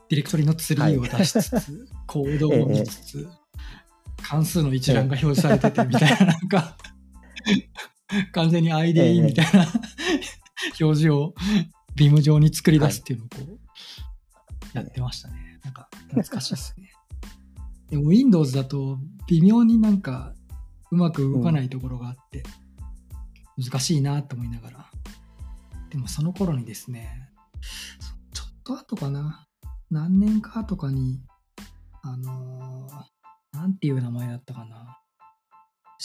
ディレクトリのツリーを出しつつ、<laughs> コードを見つつ、関数の一覧が表示されててみたいな、なんか、完全に IDE みたいな、表示をビーム上に作り出すっていうのをこう、やってましたね。なんか、懐かしいですね。<laughs> でも Windows だと微妙になんかうまく動かないところがあって、難しいなと思いながら。でもその頃にですね、ちょっと後かな、何年か後かに、あのーなんていう名前だったかな。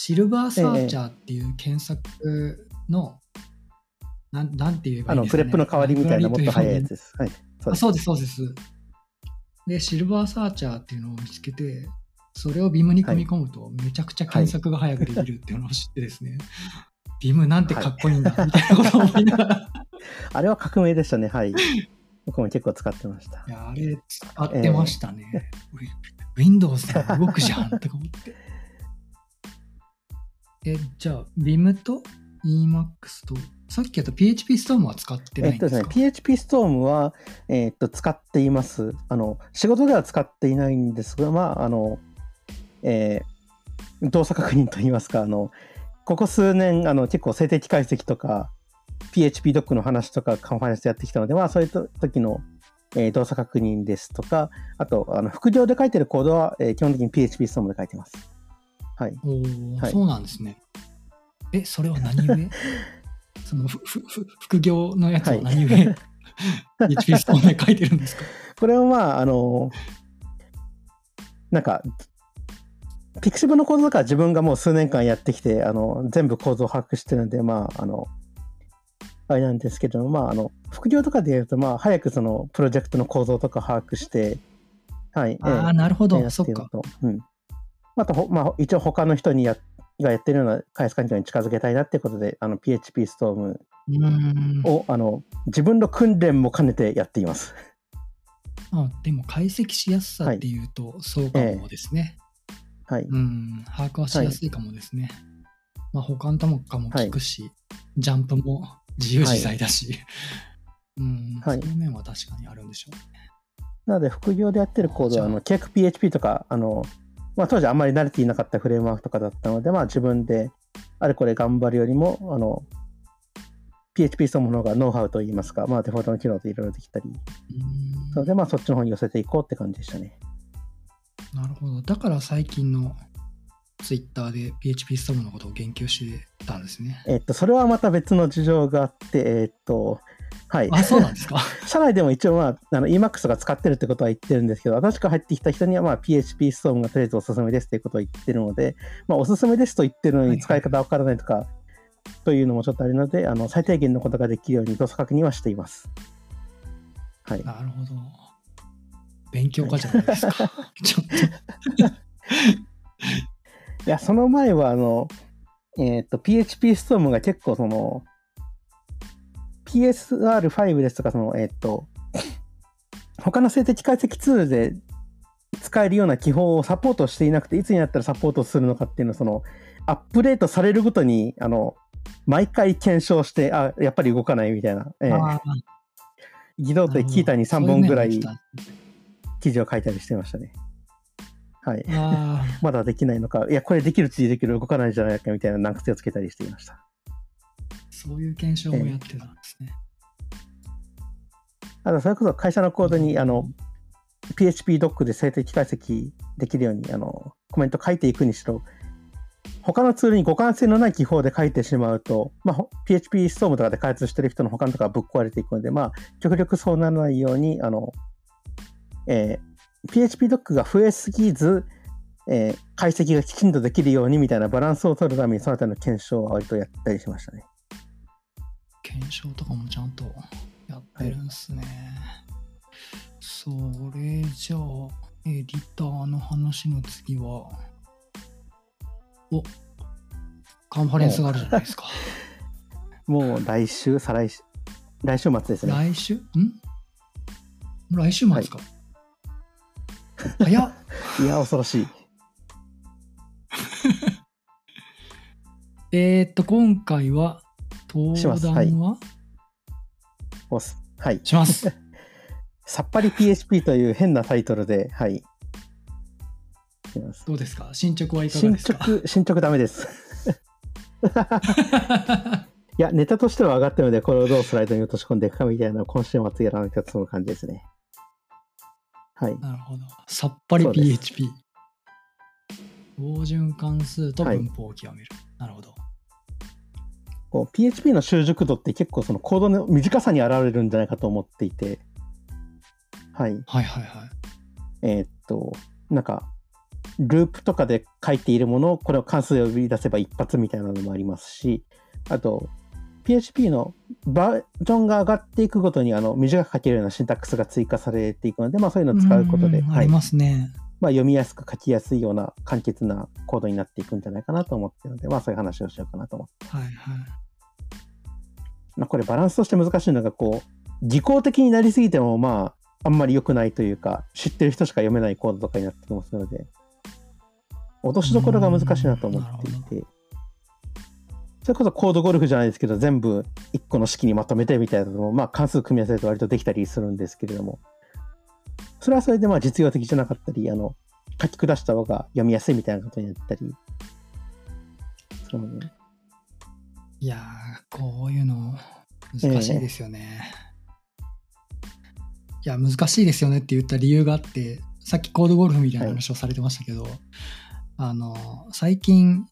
シルバーサーチャーっていう検索の、なんなんて言えばあの、いいんですか、ね、プレップの代わりみたいなもっと早いやつつ。です。はい。そうですあそうです、そうです。で、シルバーサーチャーっていうのを見つけて、それをビムに組み込むと、めちゃくちゃ検索が早くできるっていうのを知ってですね、<laughs> ビムなんてかっこいいんだ、みたいなことを思いながら、<laughs> あれは革命でしたね、はい。僕も結構使ってましたい。や、あれ使ってましたね。Windows でも動くじゃんとか思って。え、じゃあ、Vim と Emacs と、さっきやった PHP Storm は使ってなえっとですねいんですか、、PHP Storm は、えっと、使っています。あの、仕事では使っていないんですが、まあ、あの、えー動作確認といいますか、あの、ここ数年、あの、結構静的解析とか、PHP ドックの話とか、カンファレンスやってきたので、まあ、そういうと時の、えー動作確認ですとか、あと、あの副業で書いてるコードは、えー基本的に PHP Storm で書いてます。はい。おーはいそうなんですね。え、それは何故？<laughs> そのふふふ副業のやつは何故、<laughs> PHP Storm で書いてるんですか？これはまあ、あの、なんか、ピクシブのコードとかは自分がもう数年間やってきて、あの、全部構造を把握してるんで、まあ、あの、あれなんですけど、まあ、あの、副業とかで言うと、まあ、早くその、プロジェクトの構造とか把握して、はい。ああ、ええなるほど。そっか。うん。あと、ほまあ、一応他の人にやがやってるような開発環境に近づけたいなっていうことで、あの、PHP ストームを、あの、自分の訓練も兼ねてやっています。<laughs> あでも解析しやすさっていうと、そうかもですね。はい。うん、把握はしやすいかもですね。まあ、保管ともかも効くし、ジャンプも自由自在だし、<laughs> うん、はい。そういう面は確かにあるんでしょうね。なので、副業でやってるコードは、あ。の、ケーク PHP とか、あの、まあ、当時あんまり慣れていなかったフレームワークとかだったので、まあ、自分であれこれ頑張るよりも、あの、PHP そのものがノウハウといいますか、まあ、デフォルトの機能でいろいろできたり、うんなので、まあ、そっちの方に寄せていこうって感じでしたね。なるほど。だから最近のツイッターで PHP ストームのことを言及してたんですね。えっと、それはまた別の事情があって、えっと、はい。あ、そうなんですか？<laughs> 社内でも一応、まあ、あの Emacs が使ってるってことは言ってるんですけど、新しく入ってきた人には、まあ、PHP ストームがとりあえずおすすめですっていうことを言ってるので、まあ、おすすめですと言ってるのはいはいに使い方わからないとか、というのもちょっとあるので、あの最低限のことができるように動作確認はしています。はい。なるほど。勉強家じゃないですか。<laughs> ちょっ <laughs> いや、その前は、あの、えっ、と、PHP ストームが結構その、PSR5 ですとか、その、えっ、と、他の静的解析ツールで使えるような基本をサポートしていなくて、いつになったらサポートするのかっていうのを、その、アップデートされるごとに、あの、毎回検証して、あ、やっぱり動かないみたいな、えー偽動でキータに3そういう本ぐらい記事を書いたりしてましたね。はい。<laughs> まだできないのか、いや、これできるってできる、動かないじゃないかみたいな難癖をつけたりしていました。そういう検証もやってたんですね。あと、それこそ会社のコードに、あの、PHP ドックで静的解析できるように、あの、コメント書いていくにしろ、他のツールに互換性のない記法で書いてしまうと、まあ、PHP ストームとかで開発してる人の他のとかぶっ壊れていくので、まあ、極力そうならないように、あの、えー PHP ドックが増えすぎず、えー解析がきちんとできるようにみたいなバランスを取るために、そのあたりの検証は割とやったりしましたね。検証とかもちゃんとやってるんですね。それじゃあ、エディターの話の次は、おカンファレンスがあるじゃないですか。<laughs> もう来週、再来週、来週末ですね。来週？ん？来週末か。早っ <laughs> いや、恐ろしい。<laughs> えーっと、今回は、登します壇は？はいはい。します。<laughs> さっぱり PHP という変なタイトルで、はい。どうですか？進捗はいかが進ですか？捗、進捗ダメです。<laughs> いや、ネタとしては上がったので、これをどうスライドに落とし込んでいくかみたいな今週末やらなきゃその感じですね。はい。なるほど。さっぱり PHP。標準関数と文法を極める。なるほど。こう PHP の習熟度って結構そのコードの短さに現れるんじゃないかと思っていて、はい。はいはいはい。えーっと、なんか、ループとかで書いているものをこれを関数で呼び出せば一発みたいなのもありますし、あと、PHP のバージョンが上がっていくごとにあの短く書けるようなシンタックスが追加されていくので、まあそういうのを使うことで、はありますね。まあ、読みやすく書きやすいような簡潔なコードになっていくんじゃないかなと思ってるので、まあそういう話をしようかなと思って。はいはい。まあこれバランスとして難しいのが、こう、技巧的になりすぎてもまあ、あんまり良くないというか、知ってる人しか読めないコードとかになってきますので、落としどころが難しいなと思っていて、それこそコードゴルフじゃないですけど、全部一個の式にまとめてみたいなのも、まあ関数組み合わせると割とできたりするんですけれども、それはそれでまあ実用的じゃなかったり、あの、書き下した方が読みやすいみたいなことになったり、そのね、いやー、こういうの難しいですよね。いや、難しいですよねって言った理由があって、さっきコードゴルフみたいな話をされてましたけど、あの、最近、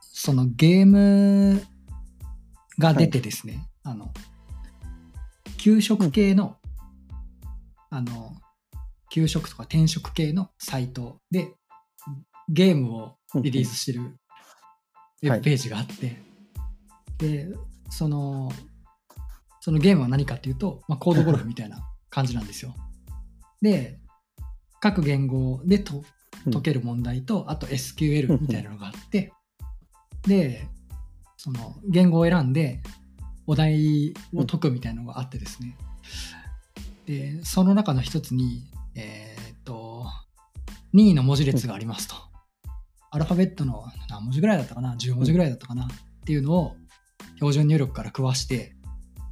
そのゲームが出てですね、あの、給食系の、あの、給食とか転職系のサイトでゲームをリリースしてるウェブページがあって、でそのそのゲームは何かっていうと、まあ、コードゴルフみたいな感じなんですよ。<laughs> で各言語でとうん。解ける問題と、あと SQL みたいなのがあって、でその言語を選んでお題を解くみたいなのがあってですね、でその中の一つにえーっと任意の文字列がありますと。アルファベットの何文字ぐらいだったかな ?10 文字ぐらいだったかな？っていうのを標準入力から食わして、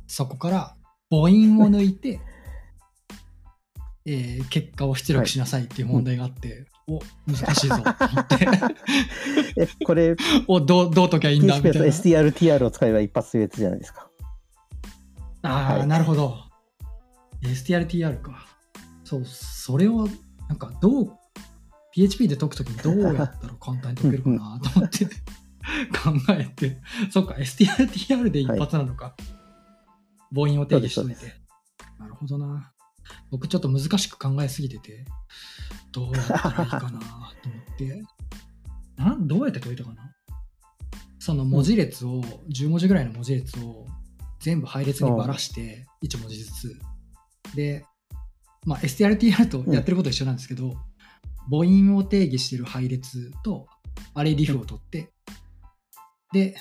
そこから母音を抜いて、えー結果を出力しなさいっていう問題があって、お、難しいぞと思って、<laughs> え、これ、<laughs> お、どう、どう解きゃいいんだ？みたいな。STRTR を使えば一発というやつじゃないですか。ああ、はいなるほど。STRTR か。そう、それを、なんか、どう、PHP で解くときにどうやったら簡単に解けるかなと思って考えて、そっか、STRTR で一発なのか。母音を定義しといて。なるほどな。僕ちょっと難しく考えすぎてて、どうやったらいいかなと思って。などうやって解いたかなその文字列を、10文字ぐらいの文字列を全部配列にばらして、1文字ずつ。で、まあ、STRTR とやってること一緒なんですけど、母音を定義してる配列とアレディフを取って、で、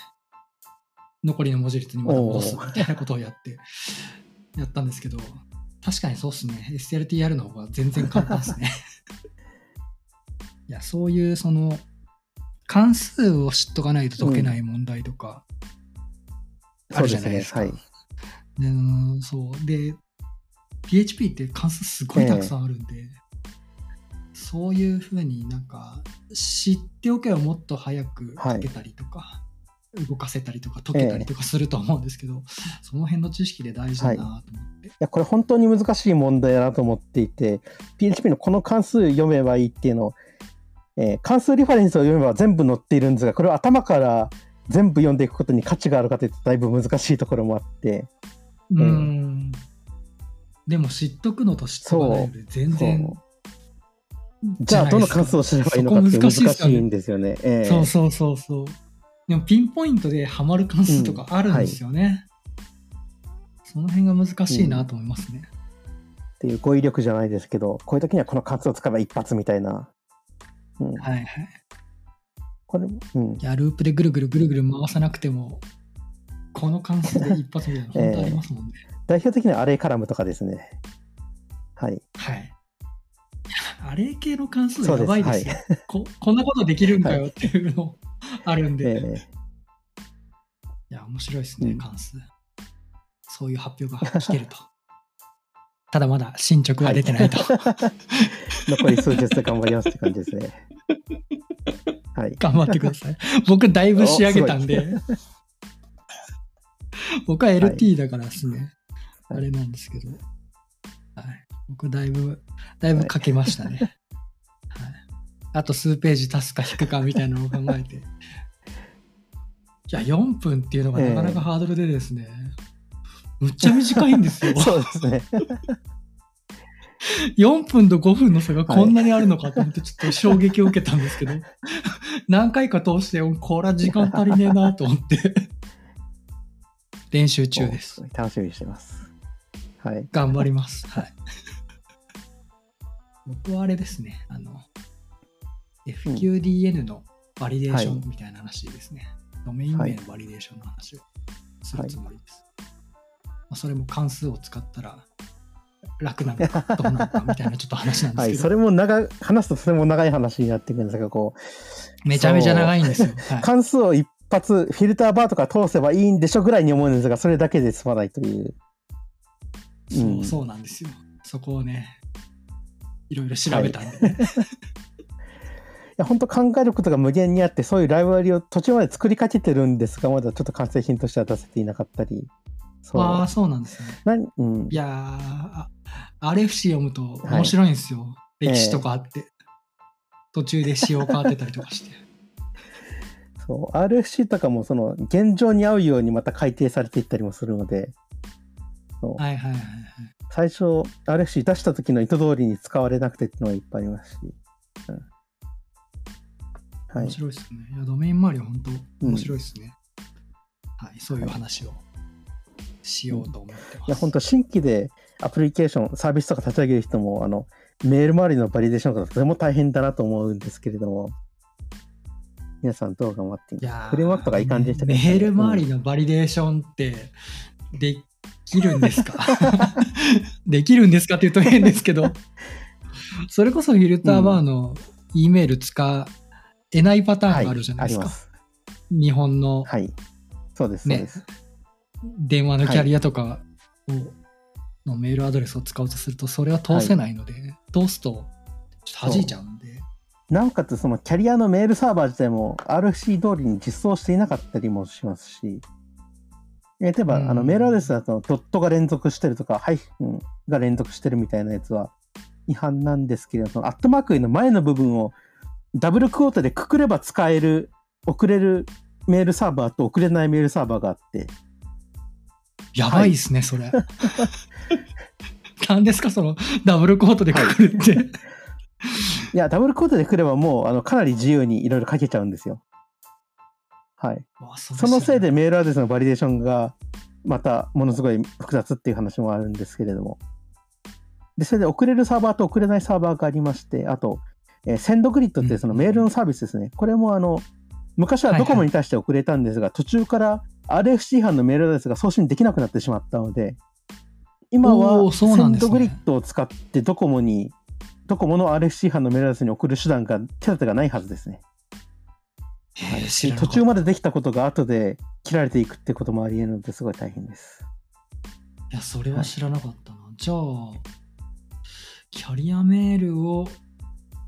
残りの文字列にまた戻すみたいなことをやって、やったんですけど、確かにそうっすね。STRTR の方が全然簡単ですね。<laughs> いや、そういうその、関数を知っとかないと解けない問題とか、あるじゃないですか。そうんそう。で、PHP って関数すごいたくさんあるんで、そういうふうになんか、知っておけばもっと早く解けたりとか、動かせたりとか解けたりとかすると思うんですけど、その辺の知識で大事だなと思って。い。や、これ本当に難しい問題だなと思っていて、PHP のこの関数読めばいいっていうのを、えー関数リファレンスを読めば全部載っているんですが、これを頭から全部読んでいくことに価値があるかというとだいぶ難しいところもあって、うーん。でも知っとくのと知っとかないので全然そうじゃあどの関数を知ればいいのかっていう難しいんですよね。えーそうそうそうそう。でもピンポイントでハマる関数とかあるんですよね。その辺が難しいなと思いますね。っていう語彙力じゃないですけど、こういう時にはこの関数を使えば一発みたいな。うん、はいはい。これ、うんい。や、ループでぐるぐるぐるぐる回さなくても、この関数で一発みたいな、ええ本当ありますもんね。代表的にはアレイカラムとかですね。はい。はい。<laughs> アレイ系の関数やばいですよ <laughs> こ。こんなことできるんかよっていうの <laughs> あるんで。えいや、面白いですね、うん関数。そういう発表が聞けると。ただまだ進捗は出てないと。ー残り数日で頑張りますって感じですね。はい。頑張ってください。僕、だいぶ仕上げたんで。僕は LT だからですね。はいあれなんですけど。はい。僕、だいぶ、だいぶ書けましたね。はい。あと数ページ足すか引くかみたいなのを考えて。いや、4分っていうのがなかなかハードルでですね。むっちゃ短いんですよ。そうですね。4分と5分の差がこんなにあるのかと思ってちょっと衝撃を受けたんですけど、何回か通して、これは時間足りねえなと思って、練習中です。お楽しみにしてます。はい。頑張ります。<laughs> はい。<laughs> 僕はあれですね、あの、FQDN のバリデーションみたいな話ですね。ドメイン名のバリデーションの話をするつもりです。まあ、それも関数を使ったら楽なのか <laughs> どうなのかみたいなちょっと話なんではい。すけど、それも長い、話すとそれも長い話になっていくんですが、こう、めちゃめちゃ長いんですよ。はい関数を一発、フィルターバーとか通せばいいんでしょぐらいに思うんですが、それだけで済まないという。そううんそうなんですよ。そこをね、いろいろ調べたんでね、<laughs> いや本当考えることが無限にあってそういうライブラリを途中まで作りかけてるんですがまだちょっと完成品としては出せていなかったりそうああ、そうなんですね。なんうんいやー、あ RFC 読むと面白いんですよ。歴史とかあって。途中で仕様変わってたりとかして。<laughs> そう RFC とかもその現状に合うようにまた改定されていったりもするのではいはいはいはい。最初 RFC 出した時の意図通りに使われなくてっていうのがいっぱいありますし、うん。はい。面、白いですね。いや、ドメイン周りは本当面白いですね。はい、そういう話をしようと思ってます。いや本当新規でアプリケーションサービスとか立ち上げる人もあのメール周りのバリデーションがとても大変だなと思うんですけれども。皆さんどう頑張っていやーフレームワークとかいい感じでしたメール周りのバリデーションってできるんですか？<laughs> できるんですかって言うと変ですけど、それこそ filter_var の E メール使えないパターンがあるじゃないですか。はい、日本のはい。そうですそうねです、電話のキャリアとかをのメールアドレスを使おうとすると、それは通せないので、通すとちょっと弾いちゃうんで。なおかつそのキャリアのメールサーバー自体も RFC 通りに実装していなかったりもしますし。え例えば、うん。あのメールアドレスだとドットが連続してるとかハイフンが連続してるみたいなやつは違反なんですけれどそのアットマークの前の部分をダブルクォータでくくれば使える送れるメールサーバーと送れないメールサーバーがあって。やばいですね、それ。何ですか、そのダブルコートでくくるって。い。やダブルクォータでくればもうあのかなり自由にいろいろ書けちゃうんですよはいわそのせいでメールアドレスのバリデーションがまたものすごい複雑っていう話もあるんですけれども。で、それで送れるサーバーと送れないサーバーがありまして、あと、えーセンドグリッドっていうそのメールのサービスですね。これもあの、昔はドコモに対して送れたんですが、途中から RFC 違反のメールアドレスが送信できなくなってしまったので、今はセンドグリッドを使ってドコモに、ドコモの RFC 違反のメールアドレスに送る手段が手立てがないはずですね。へー知らなかった途中までできたことが後で切られていくってこともあり得るのですごい大変です。いや、それは知らなかったな。じゃあ、キャリアメールを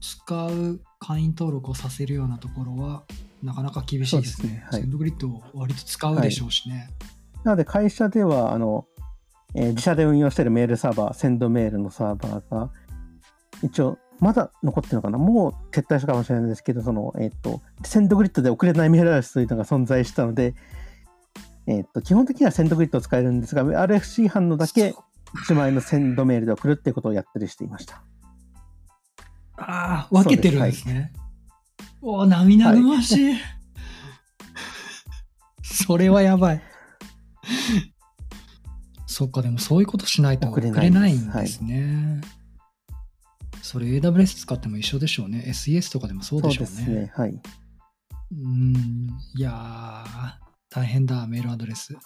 使う会員登録をさせるようなところは、なかなか厳しいですね。すねはいセンドグリッドを割と使うでしょうしね。なので会社ではあの、えー自社で運用しているメールサーバー、センドメールのサーバーが一応まだ残ってるのかな？もう撤退したかもしれないですけど、その、えっ、と、センドグリッドで送れないメールアドレスというのが存在したので、えっ、と、基本的にはセンドグリッドを使えるんですが、RFC 反応だけそう1枚のセンドメールで送るっていうことをやったりしていました。ああ、分けてるんですね。おお、涙ぐましい。<laughs> それはやばい。そっか、でもそういうことしないと送送れないんですね。それ AWS 使っても一緒でしょうね。SES とかでもそうでしょうね。ですね。はい。うん。いやー、大変だ、メールアドレス。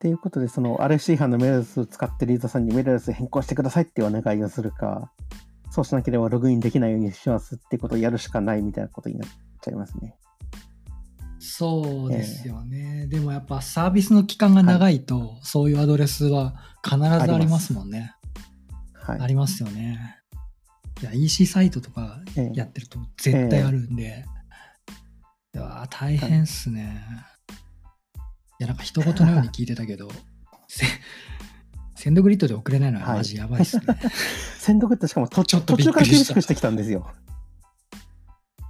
ということで、その RFC 違反のメールアドレスを使ってるユーザーさんにメールアドレス変更してくださいっていうお願いをするか、そうしなければログインできないようにしますってことをやるしかないみたいなことになっちゃいますね。そうですよね。でもやっぱサービスの期間が長いと、そういうアドレスは必ずありますもんね。はい。ありますよね。いや、EC サイトとかええやってると絶対あるんで。いや、大変っすね。いや、なんか一言のように聞いてたけど、<laughs> せセンドグリッドで送れないのはマジやばいっすね。鮮読ってしかも <laughs> 途中から厳しくしてきたんですよ。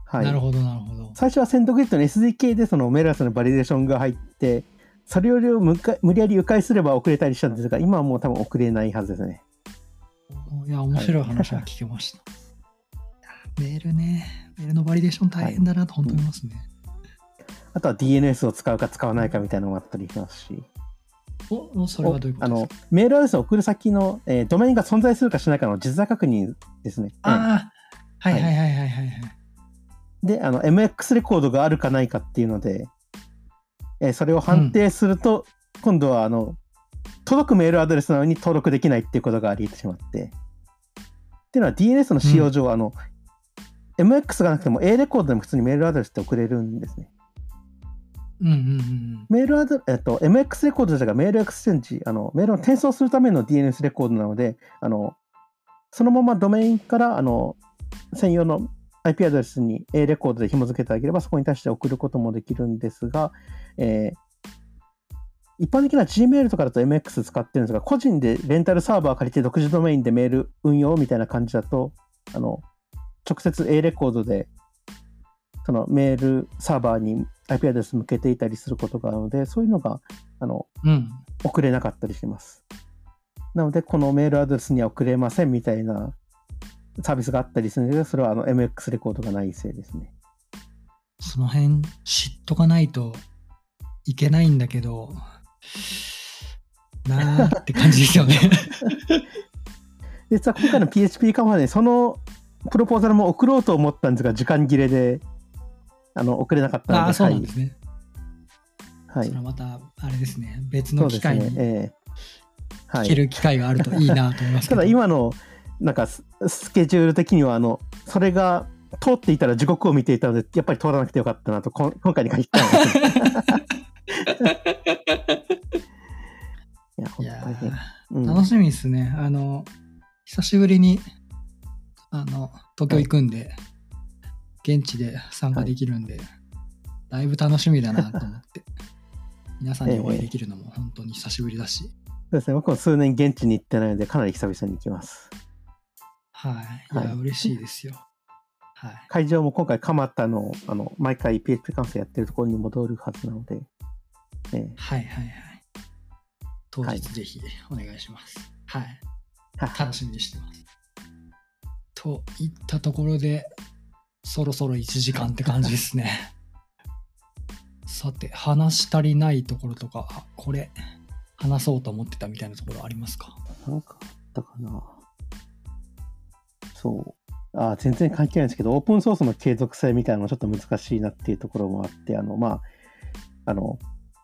はい。なるほど、なるほど。最初は SendGrid の SDK でそのメールアドレスのバリデーションが入って、それよりを無か無理やり迂回すれば送れたりしたんですが、今はもう多分送れないはずですね。いや、面白い話が聞けました。メールね、メールのバリデーション大変だなと本当に思いますね。あとは DNS を使うか使わないかみたいなのもあったりしますし、おおそれはどういうこあとですか？のメールアドレスを送る先の、えードメインが存在するかしないかの実在確認ですね。ああ、はいはいはいはいはいはい。で、あの MX レコードがあるかないかっていうので、えーそれを判定すると、今度はあの届くメールアドレスなのに登録できないっていうことがあり得てしまって。っていうのは DNS の仕様上、あの MX がなくても A レコードでも普通にメールアドレスって送れるんですね。うんうんうんメールアドえっと、MX レコード自体がメールエクスチェンジ、あのメールを転送するための DNS レコードなので、あのそのままドメインからあの専用の IP アドレスに A レコードで紐付けてあげれば、そこに対して送ることもできるんですが、えー一般的な Gmail とかだと MX 使ってるんですが、個人でレンタルサーバー借りて独自ドメインでメール運用みたいな感じだと、あの直接 A レコードでそのメールサーバーに IP アドレス向けていたりすることがあるので、そういうのがあのうん。うん。送れなかったりします。なので、このメールアドレスには送れませんみたいなサービスがあったりするんですけど、それはあの MX レコードがないせいですね。その辺知っとかないといけないんだけど、<laughs> なーって感じですよね。<laughs> 実は今回の PHP カンファでそのプロポーザルも送ろうと思ったんですが、時間切れであの送れなかったので、ああ、そうなんですね。はい。はいそれはまた、あれですね、別の機会に。ねええはい。聞ける機会があるといいなと思いますけたど。<laughs> だ今のなんかススケジュール的にはあのそれが通っていたら地獄を見ていたのでやっぱり通らなくてよかったなと今回に限ってはいや本いや当に楽しみですね。あの、久しぶりに、あの、東京行くんで、現地で参加できるんで、だいぶ楽しみだなと思って、<laughs> 皆さんにお会いできるのも本当に久しぶりだし、そうですね僕も数年現地に行ってないのでかなり久々に行きますはい。いや、はい嬉しいですよ。はい。会場も今回蒲田のあの毎回 PHP 関数やってるところに戻るはずなので、ええはいはいはい。当はい日ぜひお願いします。はい。は楽しみにしてます。といったところで、そろそろ1時間って感じですね。<laughs> さて、話し足りないところとか、あこれ、話そうと思ってたみたいなところありますか？なんかあったかなそう。あ全然関係ないんですけど、オープンソースの継続性みたいなのもちょっと難しいなっていうところもあって、あの、まあ、あの、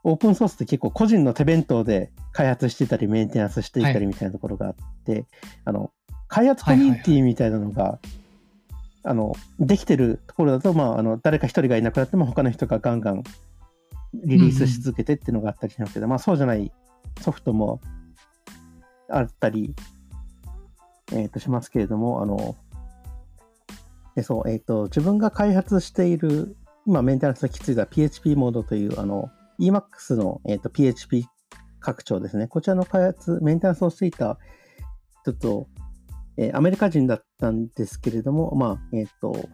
オープンソースって結構個人の手弁当で開発してたり、メンテナンスしていたりみたいなところがあって、あの、開発コミュニティみたいなのが、あの、できてるところだと、まあ、あの、誰か一人がいなくなっても他の人がガンガンリリースし続けてっていうのがあったりしますけど、まあ、そうじゃないソフトもあったり、えー、としますけれども、あの、そう、えっ、と、自分が開発している、今メンテナンスがきついが PHP モードという、あの、Emacs の、えー、と PHP 拡張ですね。こちらの開発、メンテナンスをしていた人と、えーアメリカ人だったんですけれども、まあ、えっ、と、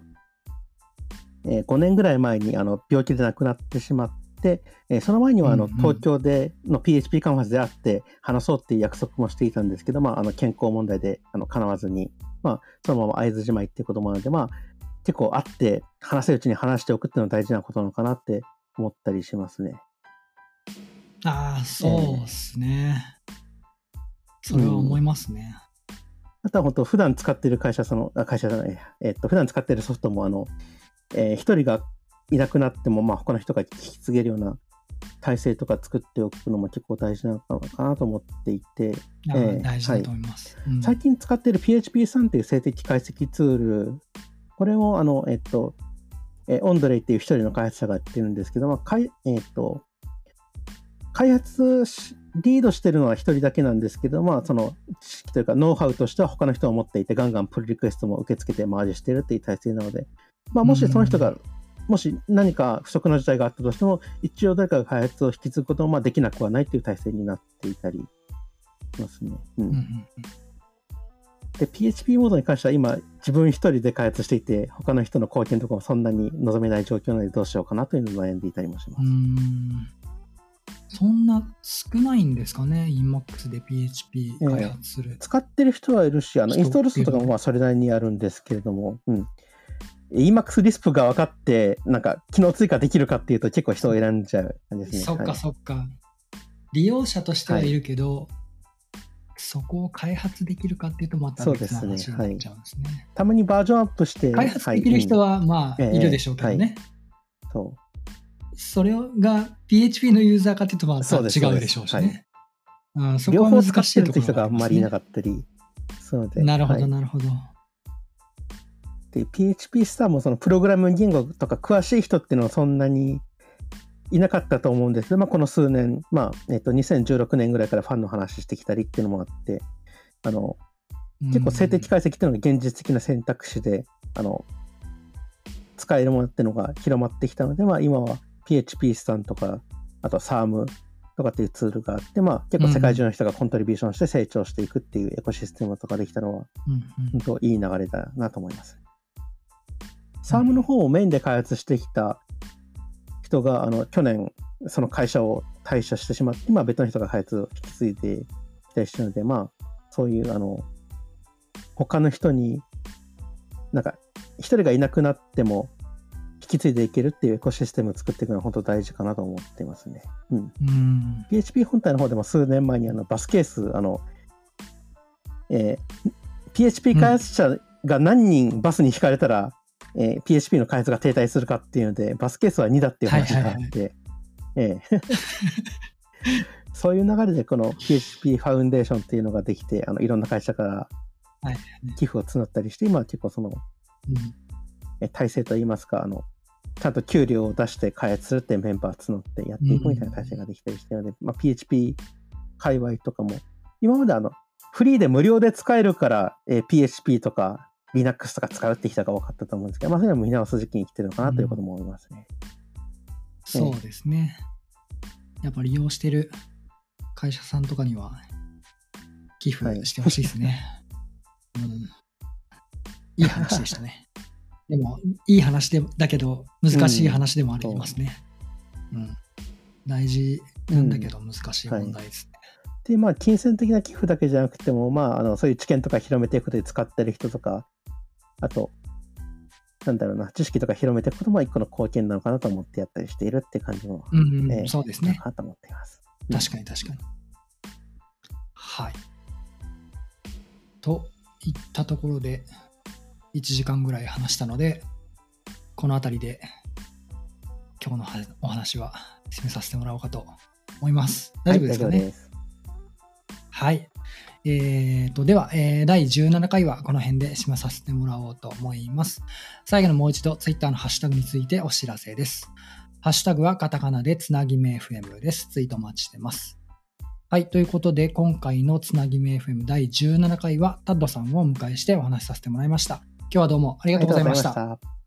えー5年ぐらい前にあの病気で亡くなってしまって、えーその前にはあの、うんうん東京での PHP カンファレンスで会って話そうっていう約束もしていたんですけど、まあ、あの健康問題であの叶わずに、まあ、そのまま会津じまいっていうこともあるので、まあ、結構会って話せるうちに話しておくっていうのは大事なことなのかなって思ったりしますね。ああ、そうですね。それは思いますね。あとは本当、普段使ってる会社、その、あ会社じゃない、えっと、普段使ってるソフトも、あの、えー一人がいなくなっても、まあ、他の人が引き継げるような体制とか作っておくのも結構大事なのかなと思っていて、ええ大事だと思います。うん最近使っている PHP 3という静的解析ツール、これを、あの、えっと、えーオンドレイっていう一人の開発者がやってるんですけど、まあ、かいえっと、開発しリードしてるのは一人だけなんですけど、まあ、その知識というか、ノウハウとしては他の人が持っていて、ガンガンプルリクエストも受け付けてマージしてるっていう体制なので、まあ、もしその人が、もし何か不測の事態があったとしても、一応誰かが開発を引き継ぐこともまあできなくはないっていう体制になっていたりしますね。うんうんうんうんで、PHP モードに関しては今、自分一人で開発していて、他の人の貢献とかもそんなに望めない状況なのでどうしようかなというのを悩んでいたりもします。そんな少ないんですかね、Emacs で PHP 開発する。使ってる人はいるし、あの人インストール数とかもまあそれなりにあるんですけれども、うん。Emacs リスプが分かって、なんか機能追加できるかっていうと結構人を選んじゃう感じですね。そっかはいそっか。利用者としてはいるけど、そこを開発できるかっていうとまたそう別のですね話になっちゃうんですね。たまにバージョンアップして、開発できる人ははまあええいるでしょうけどね。い、そうそれが PHP のユーザーかっていうとまたそうです違うでしょうしね。うん、そこ両は難方使っるしていとこがあんまりいなかっったり、そうで。なるほど、はいなるほど。で、PHP スターもそのプログラム言語とか詳しい人っていうのはそんなにいなかったと思うんですけど、まあ、この数年、まあ、えっと、2016年ぐらいからファンの話してきたりっていうのもあって、あの、結構静的解析っていうのが現実的な選択肢で、あの、使えるものっていうのが広まってきたので、まあ、今は PHP スタンとか、あと SARM とかっていうツールがあって、まあ、結構世界中の人がコントリビューションして成長していくっていうエコシステムとかできたのは、うんうん本当いい流れだなと思います。サームの方をメインで開発してきた人が、あの去年、その会社を退社してしまって、今、別の人が開発を引き継いできたりしてるので、まあ、そういう、あの、他の人に、なんか、一人がいなくなっても、引き継いでいけるっていうエコシステムを作っていくのは本当大事かなと思っていますね。うん。うん。PHP 本体の方でも数年前にあのバスケース、あの、えー PHP 開発者が何人バスに引かれたら、えー PHP の開発が停滞するかっていうので、バスケースは2だっていう話があって、ええ <laughs> そういう流れでこの PHP ファウンデーションっていうのができて、あのいろんな会社からはい寄付を募ったりして、今は結構そのうんえ体制といいますか、あの、ちゃんと給料を出して開発するっていうメンバー募ってやっていくみたいな体制ができたりしてるので、まあ、PHP 界隈とかも、今まであの、フリーで無料で使えるから、えー PHP とか Linux とか使うって人が多かったと思うんですけど、まあ、それは見直す時期に来てるのかなということも思いますね。そうですね。やっぱり利用してる会社さんとかには寄付してほしいですね。<laughs> うん、いい話でしたね。でも、いい話でだけど、難しい話でもありますね。うん。大事なんだけど、難しい問題ですね。で、まあ、金銭的な寄付だけじゃなくても、まあ、あのそういう知見とか広めていくことで使ってる人とか、あと、なんだろうな、知識とか広めていくことも一個の貢献なのかなと思ってやったりしているって感じも、うん、うんええそうですね。かなと思っています。確かに確かに。はい。といったところで、1時間ぐらい話したので、この辺りで今日のはお話は締めさせてもらおうかと思います。大丈夫ですかね、はい。えー、と、では、えー第17回はこの辺で締めさせてもらおうと思います。最後にもう一度、Twitter のハッシュタグについてお知らせです。ハッシュタグはカタカナでつなぎめ FM です。ツイートお待ちしてます。はい。ということで、今回のつなぎめ FM 第17回は、タッドさんをお迎えしてお話しさせてもらいました。今日はどうもありがとうございました。